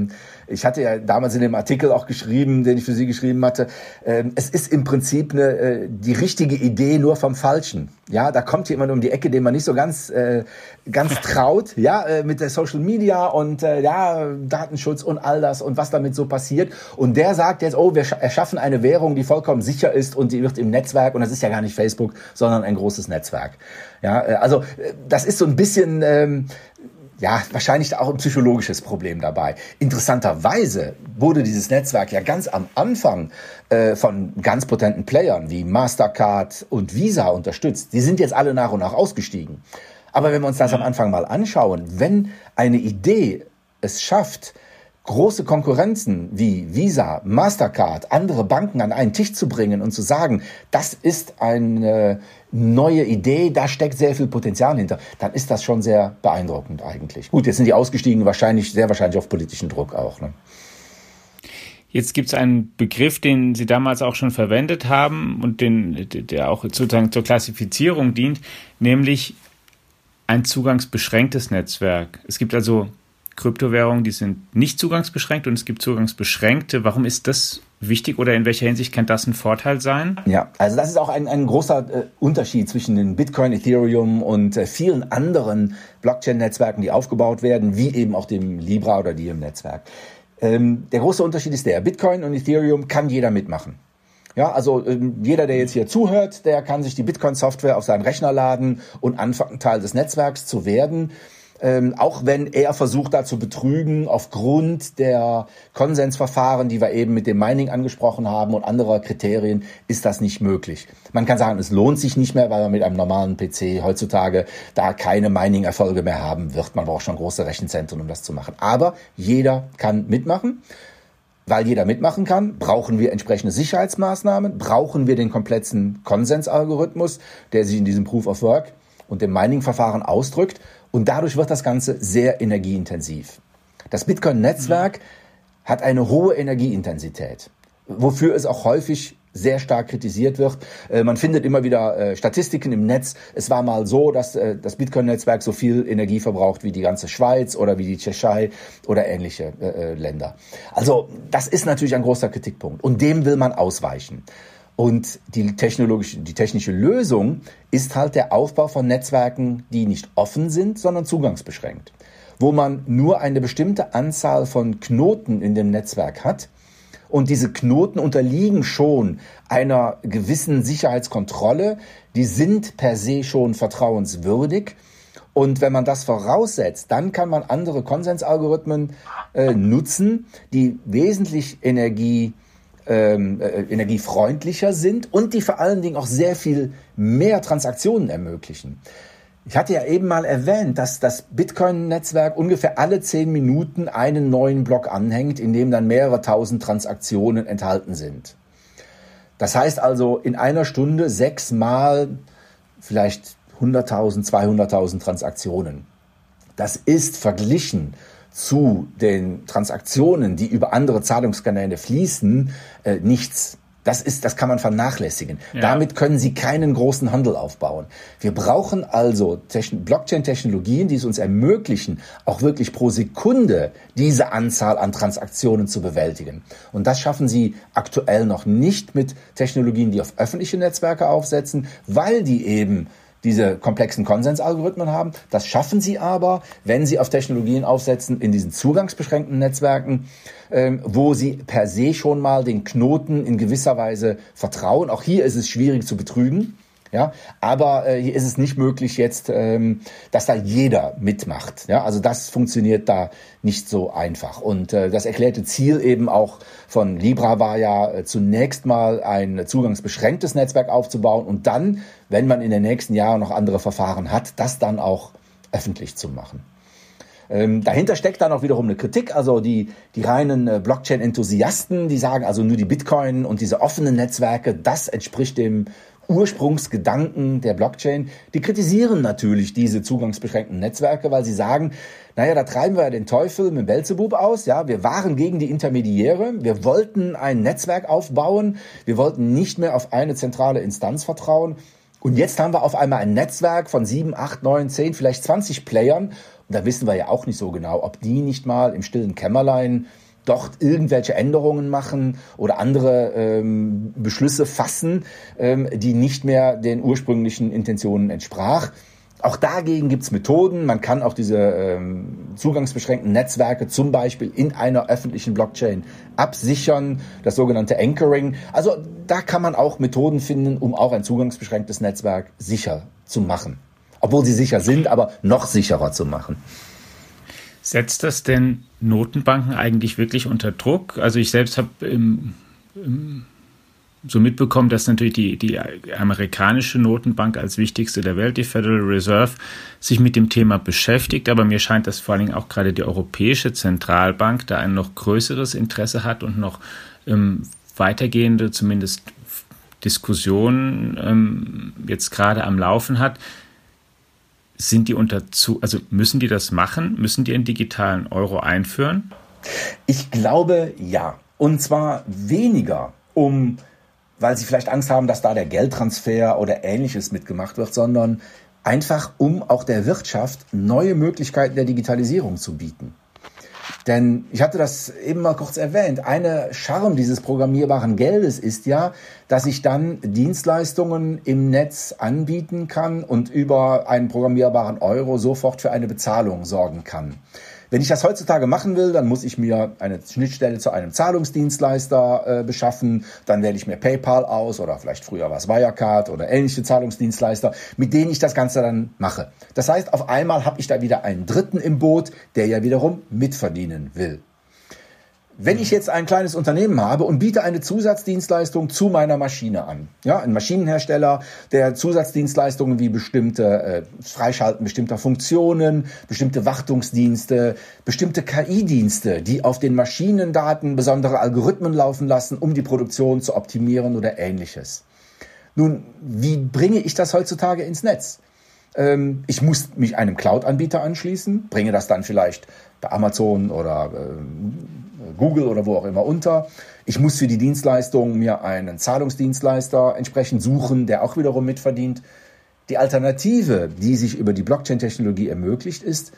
ich hatte ja damals in dem Artikel auch geschrieben, den ich für Sie geschrieben hatte, äh, es ist im Prinzip eine, äh, die richtige Idee nur vom Falschen. Ja, da kommt jemand um die Ecke, dem man nicht so ganz, äh, ganz traut, ja, äh, mit der Social Media und äh, ja, Datenschutz und all das und was damit so passiert. Und der sagt jetzt, oh, wir erschaffen eine Währung, die vollkommen sicher ist und die wird im Netzwerk, und das ist ja gar nicht Facebook, sondern ein großes Netzwerk. Ja, äh, also äh, das ist so ein bisschen ähm, ja, wahrscheinlich auch ein psychologisches Problem dabei. Interessanterweise wurde dieses Netzwerk ja ganz am Anfang äh, von ganz potenten Playern wie Mastercard und Visa unterstützt. Die sind jetzt alle nach und nach ausgestiegen. Aber wenn wir uns das am Anfang mal anschauen, wenn eine Idee es schafft, große Konkurrenzen wie Visa, Mastercard, andere Banken an einen Tisch zu bringen und zu sagen, das ist eine neue Idee, da steckt sehr viel Potenzial hinter, dann ist das schon sehr beeindruckend eigentlich. Gut, jetzt sind die ausgestiegen, wahrscheinlich, sehr wahrscheinlich auf politischen Druck auch. Ne? Jetzt gibt es einen Begriff, den Sie damals auch schon verwendet haben und den, der auch sozusagen zur Klassifizierung dient, nämlich ein zugangsbeschränktes Netzwerk. Es gibt also Kryptowährungen, die sind nicht zugangsbeschränkt und es gibt zugangsbeschränkte. Warum ist das wichtig oder in welcher Hinsicht kann das ein Vorteil sein? Ja, also das ist auch ein, ein großer äh, Unterschied zwischen den Bitcoin, Ethereum und äh, vielen anderen Blockchain-Netzwerken, die aufgebaut werden, wie eben auch dem Libra oder Diem-Netzwerk. Ähm, der große Unterschied ist der, Bitcoin und Ethereum kann jeder mitmachen. Ja, also ähm, jeder, der jetzt hier zuhört, der kann sich die Bitcoin-Software auf seinen Rechner laden und anfangen, Teil des Netzwerks zu werden ähm, auch wenn er versucht da zu betrügen aufgrund der Konsensverfahren, die wir eben mit dem Mining angesprochen haben und anderer Kriterien, ist das nicht möglich. Man kann sagen, es lohnt sich nicht mehr, weil man mit einem normalen PC heutzutage da keine Mining-Erfolge mehr haben wird. Man braucht schon große Rechenzentren, um das zu machen. Aber jeder kann mitmachen. Weil jeder mitmachen kann, brauchen wir entsprechende Sicherheitsmaßnahmen, brauchen wir den kompletten Konsensalgorithmus, der sich in diesem Proof of Work und dem Mining-Verfahren ausdrückt. Und dadurch wird das Ganze sehr energieintensiv. Das Bitcoin-Netzwerk mhm. hat eine hohe Energieintensität, wofür es auch häufig sehr stark kritisiert wird. Äh, man findet immer wieder äh, Statistiken im Netz. Es war mal so, dass äh, das Bitcoin-Netzwerk so viel Energie verbraucht wie die ganze Schweiz oder wie die Tschechei oder ähnliche Länder. Also das ist natürlich ein großer Kritikpunkt und dem will man ausweichen. Und die technologische, die technische Lösung ist halt der Aufbau von Netzwerken, die nicht offen sind, sondern zugangsbeschränkt. Wo man nur eine bestimmte Anzahl von Knoten in dem Netzwerk hat. Und diese Knoten unterliegen schon einer gewissen Sicherheitskontrolle. Die sind per se schon vertrauenswürdig. Und wenn man das voraussetzt, dann kann man andere Konsensalgorithmen äh, nutzen, die wesentlich Energie, ähm, äh, energiefreundlicher sind und die vor allen Dingen auch sehr viel mehr Transaktionen ermöglichen. Ich hatte ja eben mal erwähnt, dass das Bitcoin-Netzwerk ungefähr alle zehn Minuten einen neuen Block anhängt, in dem dann mehrere tausend Transaktionen enthalten sind. Das heißt also in einer Stunde sechsmal vielleicht 100.000, 200.000 Transaktionen. Das ist verglichen zu den Transaktionen, die über andere Zahlungskanäle fließen, äh, nichts. Das ist, das kann man vernachlässigen. Ja. Damit können Sie keinen großen Handel aufbauen. Wir brauchen also Blockchain-Technologien, die es uns ermöglichen, auch wirklich pro Sekunde diese Anzahl an Transaktionen zu bewältigen. Und das schaffen Sie aktuell noch nicht mit Technologien, die auf öffentliche Netzwerke aufsetzen, weil die eben diese komplexen Konsensalgorithmen haben. Das schaffen sie aber, wenn sie auf Technologien aufsetzen in diesen zugangsbeschränkten Netzwerken, ähm, wo sie per se schon mal den Knoten in gewisser Weise vertrauen. Auch hier ist es schwierig zu betrügen. Ja, aber äh, hier ist es nicht möglich jetzt, ähm, dass da jeder mitmacht. Ja, also das funktioniert da nicht so einfach. Und äh, das erklärte Ziel eben auch von Libra war ja äh, zunächst mal ein zugangsbeschränktes Netzwerk aufzubauen und dann, wenn man in den nächsten Jahren noch andere Verfahren hat, das dann auch öffentlich zu machen. Ähm, dahinter steckt dann auch wiederum eine Kritik, also die, die reinen äh, Blockchain-Enthusiasten, die sagen also nur die Bitcoin und diese offenen Netzwerke, das entspricht dem Ursprungsgedanken der Blockchain, die kritisieren natürlich diese zugangsbeschränkten Netzwerke, weil sie sagen, naja, da treiben wir ja den Teufel mit Belzebub aus, ja, wir waren gegen die Intermediäre, wir wollten ein Netzwerk aufbauen, wir wollten nicht mehr auf eine zentrale Instanz vertrauen. Und jetzt haben wir auf einmal ein Netzwerk von sieben, acht, neun, zehn, vielleicht 20 Playern. Und da wissen wir ja auch nicht so genau, ob die nicht mal im stillen Kämmerlein dort irgendwelche Änderungen machen oder andere ähm, Beschlüsse fassen, ähm, die nicht mehr den ursprünglichen Intentionen entsprach. Auch dagegen gibt's Methoden. Man kann auch diese ähm, zugangsbeschränkten Netzwerke zum Beispiel in einer öffentlichen Blockchain absichern, das sogenannte Anchoring. Also da kann man auch Methoden finden, um auch ein zugangsbeschränktes Netzwerk sicher zu machen. Obwohl sie sicher sind, aber noch sicherer zu machen. Setzt das denn Notenbanken eigentlich wirklich unter Druck? Also ich selbst habe so mitbekommen, dass natürlich die, die amerikanische Notenbank als wichtigste der Welt, die Federal Reserve, sich mit dem Thema beschäftigt. Aber mir scheint, dass vor allen Dingen auch gerade die Europäische Zentralbank da ein noch größeres Interesse hat und noch ähm, weitergehende, zumindest Diskussionen ähm, jetzt gerade am Laufen hat sind die unter zu, also müssen die das machen? Müssen die einen digitalen Euro einführen? Ich glaube ja. Und zwar weniger, um, weil sie vielleicht Angst haben, dass da der Geldtransfer oder ähnliches mitgemacht wird, sondern einfach, um auch der Wirtschaft neue Möglichkeiten der Digitalisierung zu bieten. Denn ich hatte das eben mal kurz erwähnt. Eine Charme dieses programmierbaren Geldes ist ja, dass ich dann Dienstleistungen im Netz anbieten kann und über einen programmierbaren Euro sofort für eine Bezahlung sorgen kann. Wenn ich das heutzutage machen will, dann muss ich mir eine Schnittstelle zu einem Zahlungsdienstleister äh, beschaffen. Dann wähle ich mir PayPal aus oder vielleicht früher war es Wirecard oder ähnliche Zahlungsdienstleister, mit denen ich das Ganze dann mache. Das heißt, auf einmal habe ich da wieder einen Dritten im Boot, der ja wiederum mitverdienen will. Wenn ich jetzt ein kleines Unternehmen habe und biete eine Zusatzdienstleistung zu meiner Maschine an, ja, ein Maschinenhersteller, der Zusatzdienstleistungen wie bestimmte äh, Freischalten bestimmter Funktionen, bestimmte Wartungsdienste, bestimmte KI-Dienste, die auf den Maschinendaten besondere Algorithmen laufen lassen, um die Produktion zu optimieren oder ähnliches. Nun, wie bringe ich das heutzutage ins Netz? Ähm, ich muss mich einem Cloud-Anbieter anschließen, bringe das dann vielleicht bei Amazon oder äh, Google oder wo auch immer unter. Ich muss für die Dienstleistung mir einen Zahlungsdienstleister entsprechend suchen, der auch wiederum mitverdient. Die Alternative, die sich über die Blockchain-Technologie ermöglicht, ist,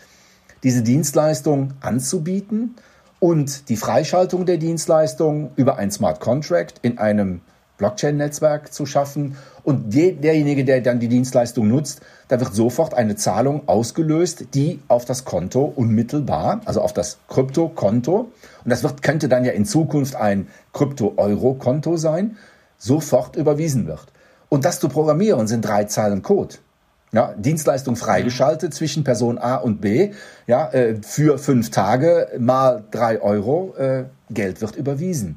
diese Dienstleistung anzubieten und die Freischaltung der Dienstleistung über ein Smart Contract in einem Blockchain-Netzwerk zu schaffen. Und derjenige, der dann die Dienstleistung nutzt, da wird sofort eine Zahlung ausgelöst, die auf das Konto unmittelbar, also auf das Krypto-Konto, und das wird, könnte dann ja in Zukunft ein Krypto-Euro-Konto sein, sofort überwiesen wird. Und das zu programmieren sind drei Zeilen Code. ja, Dienstleistung freigeschaltet zwischen Person A und B, ja, äh, für fünf Tage mal drei Euro, äh, Geld wird überwiesen.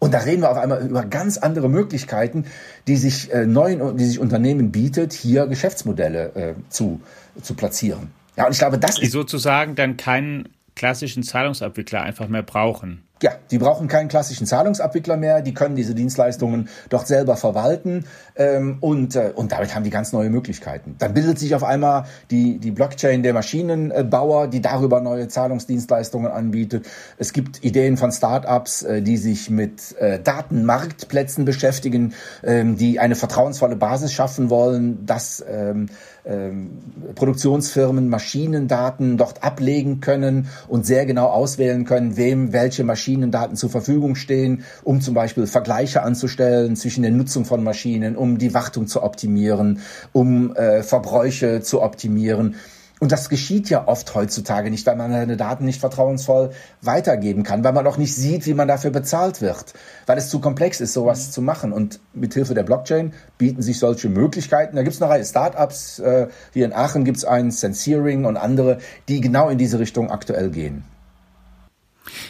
Und da reden wir auf einmal über ganz andere Möglichkeiten, die sich äh, neuen, die sich Unternehmen bietet, hier Geschäftsmodelle äh, zu, zu platzieren. Ja, und ich glaube, das die ist sozusagen dann keinen klassischen Zahlungsabwickler einfach mehr brauchen. Ja, die brauchen keinen klassischen Zahlungsabwickler mehr, die können diese Dienstleistungen dort selber verwalten ähm, und, äh, und damit haben die ganz neue Möglichkeiten. Dann bildet sich auf einmal die, die Blockchain der Maschinenbauer, die darüber neue Zahlungsdienstleistungen anbietet. Es gibt Ideen von Startups, äh, die sich mit äh, Datenmarktplätzen beschäftigen, ähm, die eine vertrauensvolle Basis schaffen wollen, dass ähm, ähm, Produktionsfirmen Maschinendaten dort ablegen können und sehr genau auswählen können, wem welche Maschinendaten zur Verfügung stehen, um zum Beispiel Vergleiche anzustellen zwischen der Nutzung von Maschinen, um die Wartung zu optimieren, um äh, Verbräuche zu optimieren. Und das geschieht ja oft heutzutage nicht, weil man seine Daten nicht vertrauensvoll weitergeben kann, weil man auch nicht sieht, wie man dafür bezahlt wird, weil es zu komplex ist, sowas zu machen. Und mit Hilfe der Blockchain bieten sich solche Möglichkeiten. Da gibt es eine Reihe Startups, äh, hier in Aachen gibt es einen, Senseering und andere, die genau in diese Richtung aktuell gehen.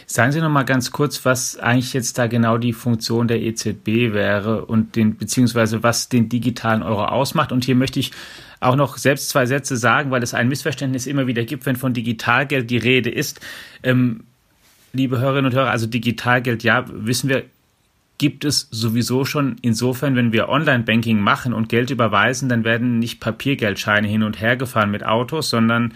Sagen Sie noch mal ganz kurz, was eigentlich jetzt da genau die Funktion der EZB wäre und den beziehungsweise was den digitalen Euro ausmacht. Und hier möchte ich auch noch selbst zwei Sätze sagen, weil es ein Missverständnis immer wieder gibt, wenn von Digitalgeld die Rede ist. Ähm, liebe Hörerinnen und Hörer, also Digitalgeld, ja, wissen wir, gibt es sowieso schon insofern, wenn wir Online-Banking machen und Geld überweisen, dann werden nicht Papiergeldscheine hin und her gefahren mit Autos, sondern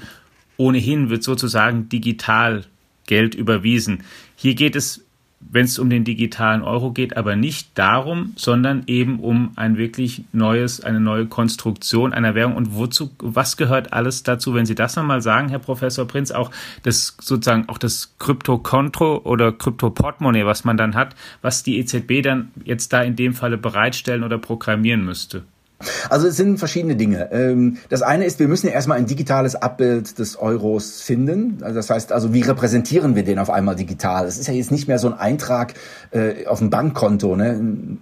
ohnehin wird sozusagen digital Geld überwiesen. Hier geht es wenn es um den digitalen Euro geht, aber nicht darum, sondern eben um ein wirklich neues, eine neue Konstruktion einer Währung. Und wozu, was gehört alles dazu, wenn Sie das nochmal sagen, Herr Professor Prinz, auch das sozusagen auch das Kryptokonto oder Kryptoportemonnaie, was man dann hat, was die EZB dann jetzt da in dem Falle bereitstellen oder programmieren müsste? Also es sind verschiedene Dinge. Ähm, das eine ist, wir müssen ja erstmal ein digitales Abbild des Euros finden. Also das heißt, also wie repräsentieren wir den auf einmal digital? Es ist ja jetzt nicht mehr so ein Eintrag äh, auf dem Bankkonto, ne?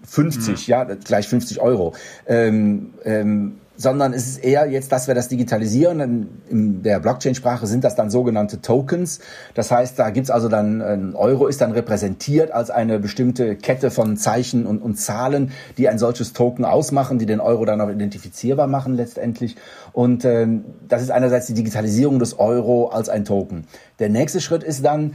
50, mhm. ja, gleich 50 Euro. Ähm, ähm, sondern es ist eher jetzt, dass wir das digitalisieren. In der Blockchain-Sprache sind das dann sogenannte Tokens. Das heißt, da gibt's also dann, ein Euro ist dann repräsentiert als eine bestimmte Kette von Zeichen und, und Zahlen, die ein solches Token ausmachen, die den Euro dann auch identifizierbar machen letztendlich. Und ähm, das ist einerseits die Digitalisierung des Euro als ein Token. Der nächste Schritt ist dann,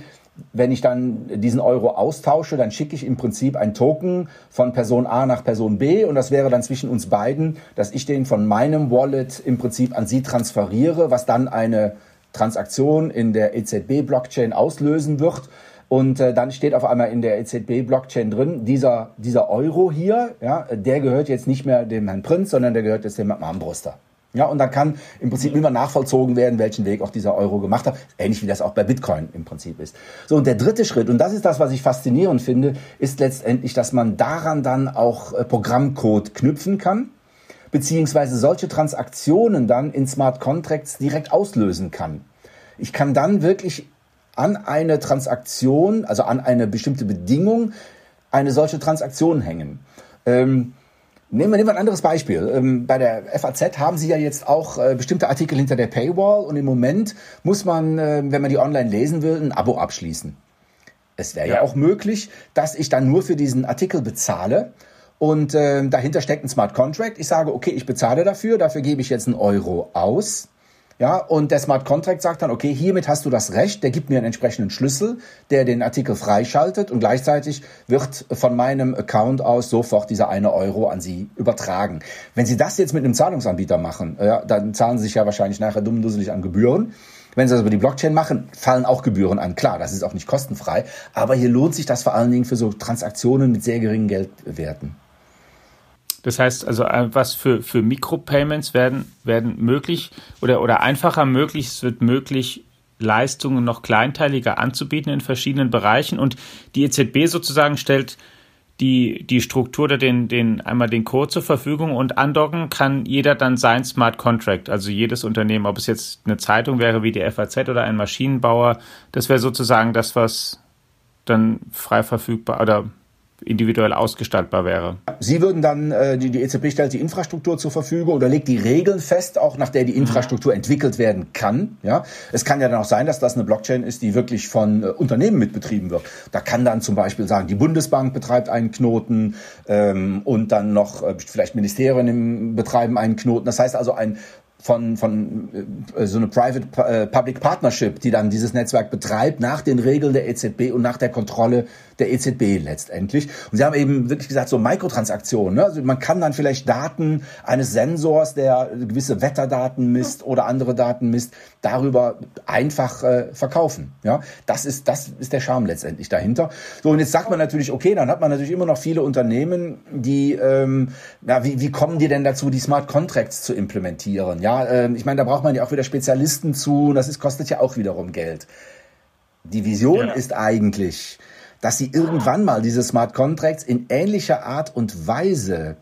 wenn ich dann diesen Euro austausche, dann schicke ich im Prinzip ein Token von Person A nach Person B und das wäre dann zwischen uns beiden, dass ich den von meinem Wallet im Prinzip an Sie transferiere, was dann eine Transaktion in der EZB-Blockchain auslösen wird. Und äh, dann steht auf einmal in der EZB-Blockchain drin, dieser, dieser Euro hier, ja, der gehört jetzt nicht mehr dem Herrn Prinz, sondern der gehört jetzt dem Armbruster. Ja, und dann kann im Prinzip immer nachvollzogen werden, welchen Weg auch dieser Euro gemacht hat. Ähnlich wie das auch bei Bitcoin im Prinzip ist. So, und der dritte Schritt, und das ist das, was ich faszinierend finde, ist letztendlich, dass man daran dann auch äh, Programmcode knüpfen kann, beziehungsweise solche Transaktionen dann in Smart Contracts direkt auslösen kann. Ich kann dann wirklich an eine Transaktion, also an eine bestimmte Bedingung, eine solche Transaktion hängen. Ähm, Nehmen wir, nehmen wir ein anderes Beispiel. Ähm, bei der FAZ haben Sie ja jetzt auch äh, bestimmte Artikel hinter der Paywall und im Moment muss man, äh, wenn man die online lesen will, ein Abo abschließen. Es wäre ja. ja. auch möglich, dass ich dann nur für diesen Artikel bezahle und äh, dahinter steckt ein Smart Contract. Ich sage, okay, ich bezahle dafür, dafür gebe ich jetzt einen Euro aus ja, und der Smart Contract sagt dann, okay, hiermit hast du das Recht, der gibt mir einen entsprechenden Schlüssel, der den Artikel freischaltet und gleichzeitig wird von meinem Account aus sofort dieser eine Euro an Sie übertragen. Wenn Sie das jetzt mit einem Zahlungsanbieter machen, ja, dann zahlen Sie sich ja wahrscheinlich nachher dumm dusselig an Gebühren. Wenn Sie das über die Blockchain machen, fallen auch Gebühren an. Klar, das ist auch nicht kostenfrei, aber hier lohnt sich das vor allen Dingen für so Transaktionen mit sehr geringen Geldwerten. Das heißt also, äh, was für, für Mikropayments werden, werden möglich oder, oder einfacher möglich. Es wird möglich, Leistungen noch kleinteiliger anzubieten in verschiedenen Bereichen. Und die EZB sozusagen stellt die, die Struktur oder den, den, einmal den Code zur Verfügung und andocken kann jeder dann sein Smart Contract. Also jedes Unternehmen, ob es jetzt eine Zeitung wäre wie die FAZ oder ein Maschinenbauer, das wäre sozusagen das, was dann frei verfügbar oder individuell ausgestaltbar wäre. Sie würden dann, äh, die, die EZB stellt die Infrastruktur zur Verfügung oder legt die Regeln fest, auch nach der die Infrastruktur mhm. entwickelt werden kann. Ja, Es kann ja dann auch sein, dass das eine Blockchain ist, die wirklich von äh, Unternehmen mitbetrieben wird. Da kann dann zum Beispiel sagen, die Bundesbank betreibt einen Knoten ähm, und dann noch äh, vielleicht Ministerien betreiben einen Knoten. Das heißt also, ein von, von äh, so eine Private äh, Public Partnership, die dann dieses Netzwerk betreibt, nach den Regeln der EZB und nach der Kontrolle der EZB letztendlich. Und sie haben eben wirklich gesagt, so Mikrotransaktionen. Ne? Also man kann dann vielleicht Daten eines Sensors, der gewisse Wetterdaten misst oder andere Daten misst, darüber einfach äh, verkaufen. Ja, das ist das ist der Charme letztendlich dahinter. So und jetzt sagt man natürlich, okay, dann hat man natürlich immer noch viele Unternehmen, die, ähm, ja, wie, wie kommen die denn dazu, die Smart Contracts zu implementieren? Ja, ähm, ich meine, da braucht man ja auch wieder Spezialisten zu. Und das ist, kostet ja auch wiederum Geld. Die Vision ja. ist eigentlich, dass sie irgendwann mal diese Smart Contracts in ähnlicher Art und Weise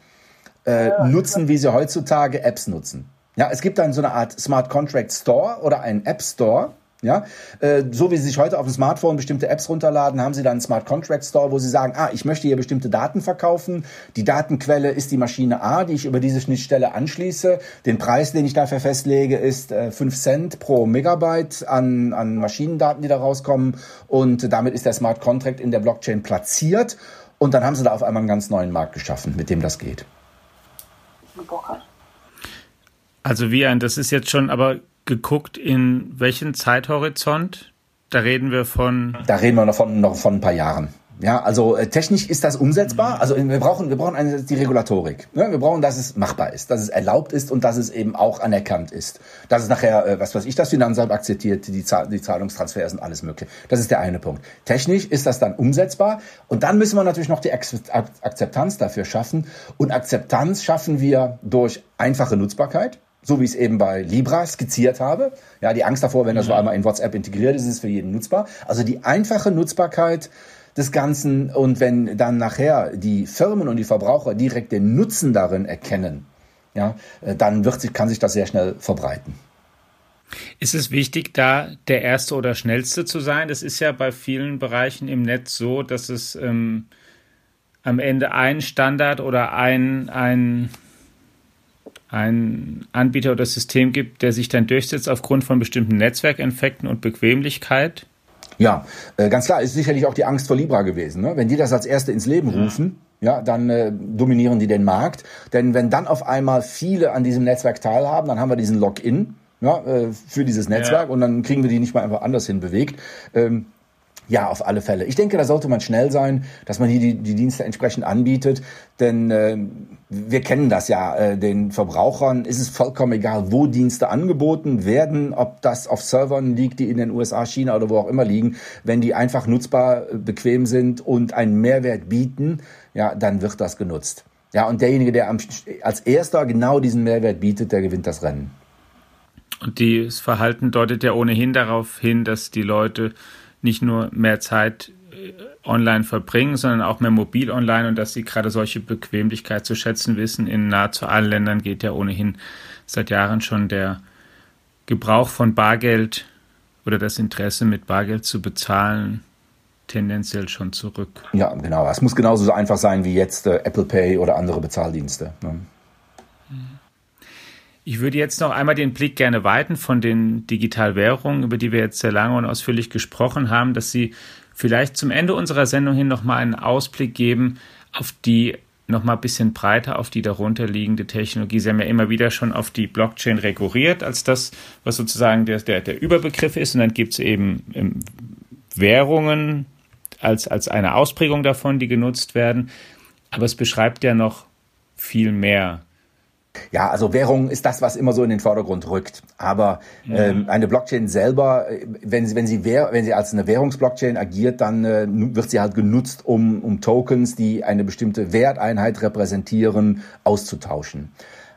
äh, nutzen, wie sie heutzutage Apps nutzen. Ja, es gibt dann so eine Art Smart Contract Store oder einen App Store, ja, äh, so wie Sie sich heute auf dem Smartphone bestimmte Apps runterladen, haben Sie dann einen Smart Contract Store, wo Sie sagen, ah, ich möchte hier bestimmte Daten verkaufen. Die Datenquelle ist die Maschine A, die ich über diese Schnittstelle anschließe. Den Preis, den ich dafür festlege, ist äh, 5 Cent pro Megabyte an, an Maschinendaten, die da rauskommen. Und damit ist der Smart Contract in der Blockchain platziert. Und dann haben Sie da auf einmal einen ganz neuen Markt geschaffen, mit dem das geht. Also wie ein, das ist jetzt schon aber geguckt, in welchen Zeithorizont? Da reden wir von. Da reden wir noch von, noch von ein paar Jahren. Ja, also äh, technisch ist das umsetzbar. Also wir brauchen, wir brauchen eine, die Regulatorik. Ne? Wir brauchen, dass es machbar ist, dass es erlaubt ist und dass es eben auch anerkannt ist. Dass es nachher, äh, was weiß ich, das Finanzamt akzeptiert, die, Zahl, die Zahlungstransfers und alles mögliche. Das ist der eine Punkt. Technisch ist das dann umsetzbar und dann müssen wir natürlich noch die Akzeptanz dafür schaffen. Und Akzeptanz schaffen wir durch einfache Nutzbarkeit so wie ich es eben bei Libra skizziert habe. Ja, die Angst davor, wenn das mhm. einmal in WhatsApp integriert ist, ist es für jeden nutzbar. Also die einfache Nutzbarkeit des Ganzen und wenn dann nachher die Firmen und die Verbraucher direkt den Nutzen darin erkennen, ja, äh, dann wird sich, kann sich das sehr schnell verbreiten. Ist es wichtig, da der Erste oder Schnellste zu sein? Das ist ja bei vielen Bereichen im Netz so, dass es ähm, am Ende einen Standard oder ein, ein ein Anbieter oder System gibt, der sich dann durchsetzt aufgrund von bestimmten Netzwerkeffekten und Bequemlichkeit? Ja, äh, ganz klar, ist sicherlich auch die Angst vor Libra gewesen. Ne? Wenn die das als Erste ins Leben rufen, ja, dann äh, dominieren die den Markt. Denn wenn dann auf einmal viele an diesem Netzwerk teilhaben, dann haben wir diesen Login ja, äh, für dieses Netzwerk ja. und dann kriegen wir die nicht mal einfach anders hin bewegt. Ähm, ja, auf alle Fälle. Ich denke, da sollte man schnell sein, dass man hier die, die Dienste entsprechend anbietet, denn äh, wir kennen das ja. Äh, den Verbrauchern ist es vollkommen egal, wo Dienste angeboten werden, ob das auf Servern liegt, die in den USA, China oder wo auch immer liegen. Wenn die einfach nutzbar, äh, bequem sind und einen Mehrwert bieten, ja, dann wird das genutzt. Ja, und derjenige, der am, als erster genau diesen Mehrwert bietet, der gewinnt das Rennen. Und das Verhalten deutet ja ohnehin darauf hin, dass die Leute nicht nur mehr Zeit äh, online verbringen, sondern auch mehr mobil online und dass sie gerade solche Bequemlichkeit zu schätzen wissen. In nahezu allen Ländern geht ja ohnehin seit Jahren schon der Gebrauch von Bargeld oder das Interesse mit Bargeld zu bezahlen tendenziell schon zurück. Ja, genau. Es muss genauso einfach sein wie jetzt äh, Apple Pay oder andere Bezahldienste. Ne? Ich würde jetzt noch einmal den Blick gerne weiten von den Digitalwährungen, über die wir jetzt sehr lange und ausführlich gesprochen haben, dass Sie vielleicht zum Ende unserer Sendung hin noch mal einen Ausblick geben auf die noch mal ein bisschen breiter auf die darunterliegende Technologie. Sie haben ja immer wieder schon auf die Blockchain rekurriert als das, was sozusagen der, der, der Überbegriff ist. Und dann gibt es eben ähm, Währungen als, als eine Ausprägung davon, die genutzt werden. Aber es beschreibt ja noch viel mehr. Ja, also Währung ist das, was immer so in den Vordergrund rückt. Aber ähm, eine Blockchain selber, äh, wenn sie, wenn sie, wenn sie als eine Währungsblockchain agiert, dann äh, wird sie halt genutzt, um, um Tokens, die eine bestimmte Werteinheit repräsentieren, auszutauschen.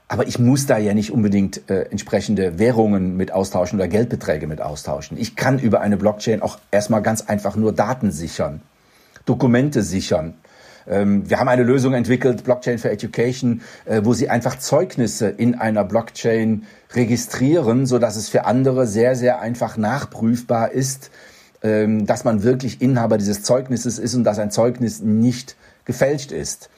Aber ich muss da ja nicht unbedingt äh, entsprechende Währungen mit austauschen oder Geldbeträge mit austauschen. Ich kann über eine Blockchain auch erstmal ganz einfach nur Daten sichern, Dokumente sichern. Ähm, wir haben eine Lösung entwickelt, Blockchain for Education, äh, wo Sie einfach Zeugnisse in einer Blockchain registrieren, so dass es für andere sehr, sehr einfach nachprüfbar ist, ähm, dass man wirklich Inhaber dieses Zeugnisses ist und dass ein Zeugnis nicht gefälscht ist.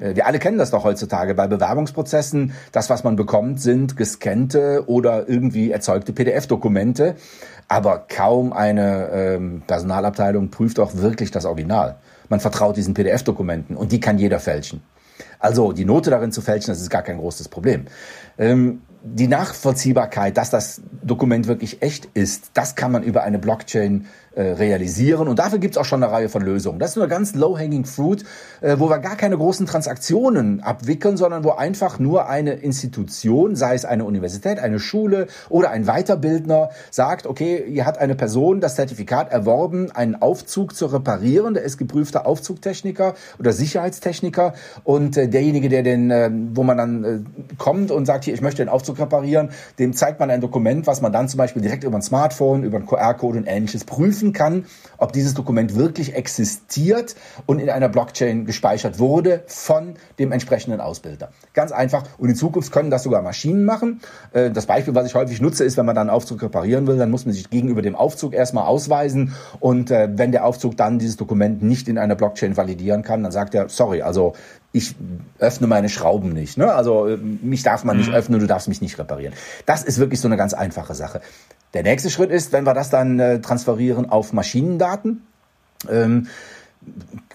Äh, wir alle kennen das doch heutzutage bei Bewerbungsprozessen. Das, was man bekommt, sind gescannte oder irgendwie erzeugte PDF-Dokumente. Aber kaum eine ähm, Personalabteilung prüft auch wirklich das Original. Man vertraut diesen PDF-Dokumenten und die kann jeder fälschen. Also die Note darin zu fälschen, das ist gar kein großes Problem. Ähm, die Nachvollziehbarkeit, dass das Dokument wirklich echt ist, das kann man über eine Blockchain äh, realisieren. Und dafür gibt es auch schon eine Reihe von Lösungen. Das ist nur ganz low-hanging fruit, äh, wo wir gar keine großen Transaktionen abwickeln, sondern wo einfach nur eine Institution, sei es eine Universität, eine Schule oder ein Weiterbildner, sagt, okay, hier hat eine Person das Zertifikat erworben, einen Aufzug zu reparieren, der ist geprüfter Aufzugtechniker oder Sicherheitstechniker und äh, derjenige, der den, äh, wo man dann äh, kommt und sagt, hier, ich möchte den Aufzug reparieren, dem zeigt man ein Dokument, was man dann zum Beispiel direkt über ein Smartphone, über einen QR-Code und ähnliches prüfen prüfen kann, ob dieses Dokument wirklich existiert und in einer Blockchain gespeichert wurde von dem entsprechenden Ausbilder. Ganz einfach. Und in Zukunft können das sogar Maschinen machen. Äh, das Beispiel, was ich häufig nutze, ist, wenn man dann einen Aufzug reparieren will, dann muss man sich gegenüber dem Aufzug erstmal ausweisen. Und äh, wenn der Aufzug dann dieses Dokument nicht in einer Blockchain validieren kann, dann sagt er, sorry, also ich öffne meine Schrauben nicht. Ne? Also äh, mich darf man nicht mhm. öffnen, du darfst mich nicht reparieren. Das ist wirklich so eine ganz einfache Sache. Der nächste Schritt ist, wenn wir das dann äh, transferieren auf Maschinendaten, ähm,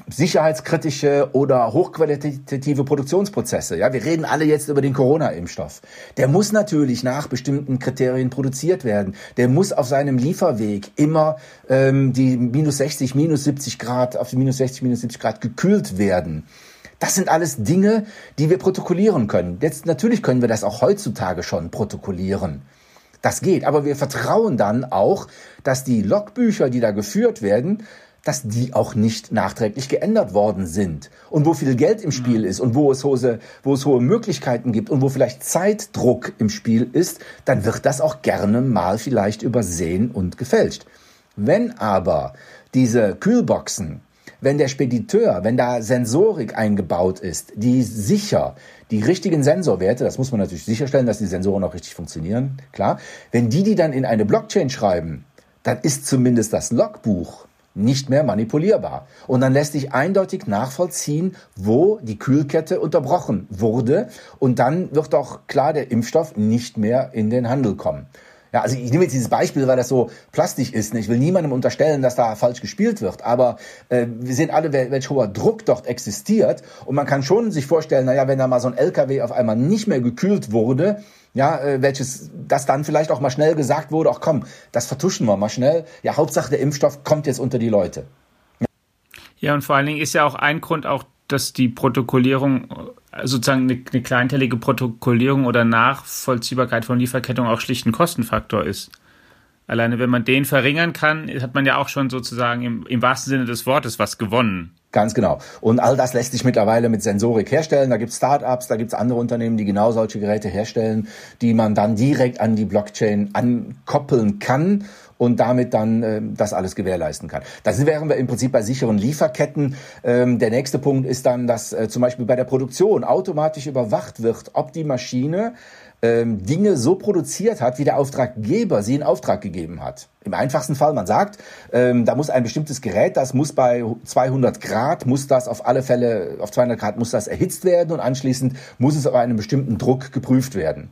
sicherheitskritische oder hochqualitative Produktionsprozesse. Ja, wir reden alle jetzt über den Corona-Impfstoff. Der muss natürlich nach bestimmten Kriterien produziert werden. Der muss auf seinem Lieferweg immer ähm, die minus 60, minus 70 Grad, auf die minus 60, minus 70 Grad gekühlt werden. Das sind alles Dinge, die wir protokollieren können. Jetzt natürlich können wir das auch heutzutage schon protokollieren. Das geht, aber wir vertrauen dann auch, dass die Logbücher, die da geführt werden, dass die auch nicht nachträglich geändert worden sind. Und wo viel Geld im Spiel ist und wo es, hohe, wo es hohe Möglichkeiten gibt und wo vielleicht Zeitdruck im Spiel ist, dann wird das auch gerne mal vielleicht übersehen und gefälscht. Wenn aber diese Kühlboxen wenn der Spediteur, wenn da Sensorik eingebaut ist, die sicher die richtigen Sensorwerte, das muss man natürlich sicherstellen, dass die Sensoren auch richtig funktionieren, klar. Wenn die die dann in eine Blockchain schreiben, dann ist zumindest das Logbuch nicht mehr manipulierbar. Und dann lässt sich eindeutig nachvollziehen, wo die Kühlkette unterbrochen wurde. Und dann wird auch klar, der Impfstoff nicht mehr in den Handel kommen. Ja, also ich nehme jetzt dieses Beispiel, weil das so plastisch ist. Ne? Ich will niemandem unterstellen, dass da falsch gespielt wird, aber äh, wir sehen alle, welch hoher Druck dort existiert und man kann schon sich vorstellen, naja, wenn da mal so ein LKW auf einmal nicht mehr gekühlt wurde, ja, äh, welches, das dann vielleicht auch mal schnell gesagt wurde, ach komm, das vertuschen wir mal schnell. Ja, Hauptsache der Impfstoff kommt jetzt unter die Leute. Ja, und vor allen Dingen ist ja auch ein Grund auch, dass die Protokollierung sozusagen eine, eine kleinteilige Protokollierung oder Nachvollziehbarkeit von Lieferkettung auch schlicht ein Kostenfaktor ist. Alleine wenn man den verringern kann, hat man ja auch schon sozusagen im, im wahrsten Sinne des Wortes was gewonnen. Ganz genau. Und all das lässt sich mittlerweile mit Sensorik herstellen. Da gibt es Startups, da gibt es andere Unternehmen, die genau solche Geräte herstellen, die man dann direkt an die Blockchain ankoppeln kann und damit dann äh, das alles gewährleisten kann. Da wären wir im Prinzip bei sicheren Lieferketten. Ähm, der nächste Punkt ist dann, dass äh, zum Beispiel bei der Produktion automatisch überwacht wird, ob die Maschine ähm, Dinge so produziert hat, wie der Auftraggeber sie in Auftrag gegeben hat. Im einfachsten Fall, man sagt, ähm, da muss ein bestimmtes Gerät, das muss bei 200 Grad, muss das auf alle Fälle, auf 200 Grad muss das erhitzt werden und anschließend muss es auf einem bestimmten Druck geprüft werden.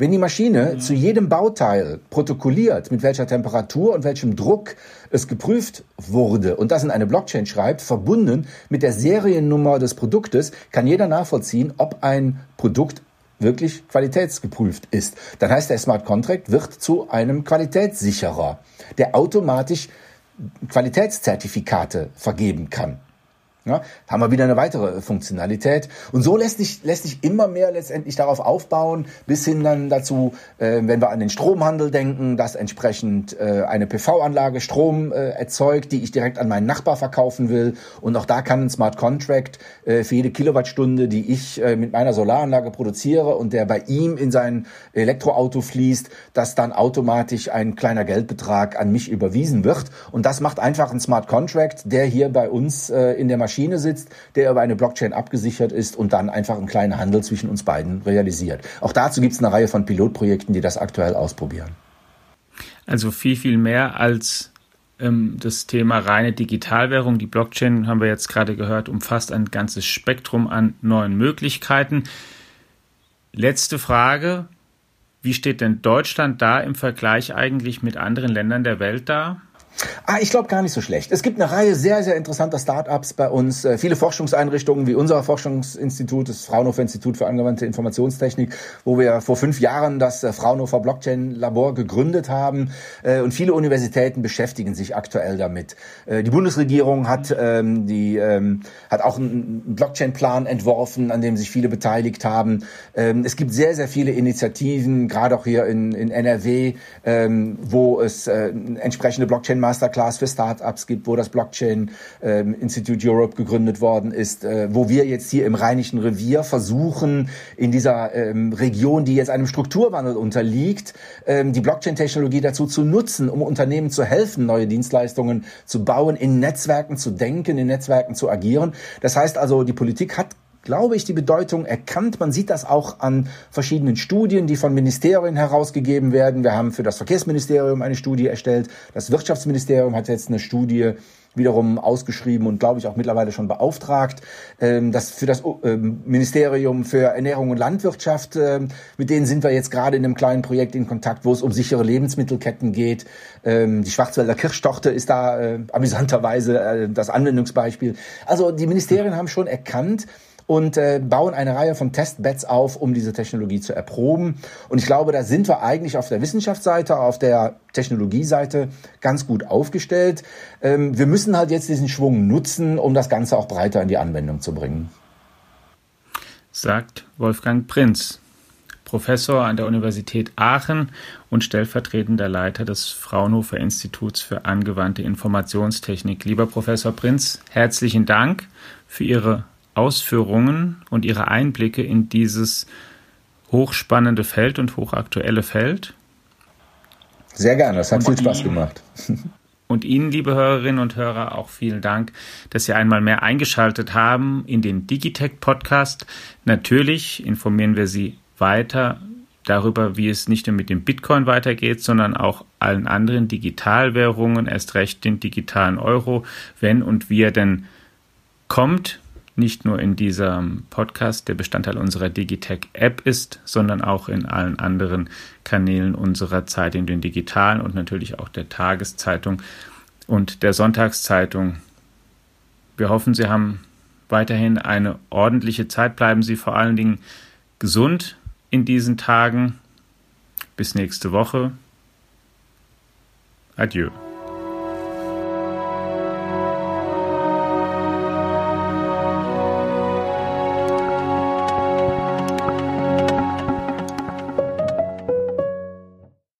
Wenn die Maschine mhm. zu jedem Bauteil protokolliert, mit welcher Temperatur und welchem Druck es geprüft wurde und das in eine Blockchain schreibt, verbunden mit der Seriennummer des Produktes, kann jeder nachvollziehen, ob ein Produkt wirklich qualitätsgeprüft ist. Dann heißt der Smart Contract wird zu einem Qualitätssicherer, der automatisch Qualitätszertifikate vergeben kann. Ja, haben wir wieder eine weitere Funktionalität. Und so lässt sich, lässt sich immer mehr letztendlich darauf aufbauen, bis hin dann dazu, äh, wenn wir an den Stromhandel denken, dass entsprechend äh, eine PV-Anlage Strom äh, erzeugt, die ich direkt an meinen Nachbar verkaufen will. Und auch da kann ein Smart Contract äh, für jede Kilowattstunde, die ich äh, mit meiner Solaranlage produziere und der bei ihm in sein Elektroauto fließt, dass dann automatisch ein kleiner Geldbetrag an mich überwiesen wird. Und das macht einfach ein Smart Contract, der hier bei uns äh, in der Maschine Maschine sitzt, der über eine Blockchain abgesichert ist und dann einfach einen kleinen Handel zwischen uns beiden realisiert. Auch dazu gibt es eine Reihe von Pilotprojekten, die das aktuell ausprobieren. Also viel, viel mehr als ähm, das Thema reine Digitalwährung. Die Blockchain, haben wir jetzt gerade gehört, umfasst ein ganzes Spektrum an neuen Möglichkeiten. Letzte Frage. Wie steht denn Deutschland da im Vergleich eigentlich mit anderen Ländern der Welt da? Ah, ich glaube gar nicht so schlecht. Es gibt eine Reihe sehr, sehr interessanter Startups bei uns. Äh, viele Forschungseinrichtungen wie unser Forschungsinstitut, das Fraunhofer Institut für angewandte Informationstechnik, wo wir vor fünf Jahren das äh, Fraunhofer Blockchain Labor gegründet haben. Äh, und viele Universitäten beschäftigen sich aktuell damit. Die Bundesregierung hat, ähm, die, ähm, hat auch einen Blockchain-Plan entworfen, an dem sich viele beteiligt haben. Ähm, es gibt sehr, sehr viele Initiativen, gerade auch hier in, in NRW, ähm, wo es entsprechende Blockchain Masterclass für Startups gibt, wo das Blockchain ähm, Institute Europe gegründet worden ist, äh, wo wir jetzt hier im Rheinischen Revier versuchen, in dieser ähm, Region, die jetzt einem Strukturwandel unterliegt, ähm, die Blockchain-Technologie dazu zu nutzen, um Unternehmen zu helfen, neue Dienstleistungen zu bauen, in Netzwerken zu denken, in Netzwerken zu agieren. Das heißt also, die Politik hat glaube ich, die Bedeutung erkannt. Man sieht das auch an verschiedenen Studien, die von Ministerien herausgegeben werden. Wir haben für das Verkehrsministerium eine Studie erstellt. Das Wirtschaftsministerium hat jetzt eine Studie wiederum ausgeschrieben und glaube ich auch mittlerweile schon beauftragt. Ähm, das für das ähm, Ministerium für Ernährung und Landwirtschaft, ähm, mit denen sind wir jetzt gerade in einem kleinen Projekt in Kontakt, wo es um sichere Lebensmittelketten geht. die Schwarzwälder Kirschtorte ist da äh, amüsanterweise äh, das Anwendungsbeispiel. Also die Ministerien haben schon erkannt, und äh, bauen eine Reihe von Testbeds auf, um diese Technologie zu erproben. Und ich glaube, da sind wir eigentlich auf der Wissenschaftsseite, auf der Technologieseite ganz gut aufgestellt. Ähm, wir müssen halt jetzt diesen Schwung nutzen, um das Ganze auch breiter in die Anwendung zu bringen. Sagt Wolfgang Prinz. Professor an der Universität Aachen und stellvertretender Leiter des Fraunhofer Instituts für angewandte Informationstechnik. Lieber Professor Prinz, herzlichen Dank für Ihre Ausführungen und Ihre Einblicke in dieses hochspannende Feld und hochaktuelle Feld. Sehr gerne, das hat und viel Spaß gemacht. Und Ihnen, liebe Hörerinnen und Hörer, auch vielen Dank, dass Sie einmal mehr eingeschaltet haben in den Digitech Podcast. Natürlich informieren wir Sie weiter darüber, wie es nicht nur mit dem Bitcoin weitergeht, sondern auch allen anderen Digitalwährungen, erst recht den digitalen Euro, wenn und wie er denn kommt nicht nur in diesem Podcast, der Bestandteil unserer Digitech-App ist, sondern auch in allen anderen Kanälen unserer Zeit, in den digitalen und natürlich auch der Tageszeitung und der Sonntagszeitung. Wir hoffen, Sie haben weiterhin eine ordentliche Zeit. Bleiben Sie vor allen Dingen gesund in diesen Tagen. Bis nächste Woche. Adieu.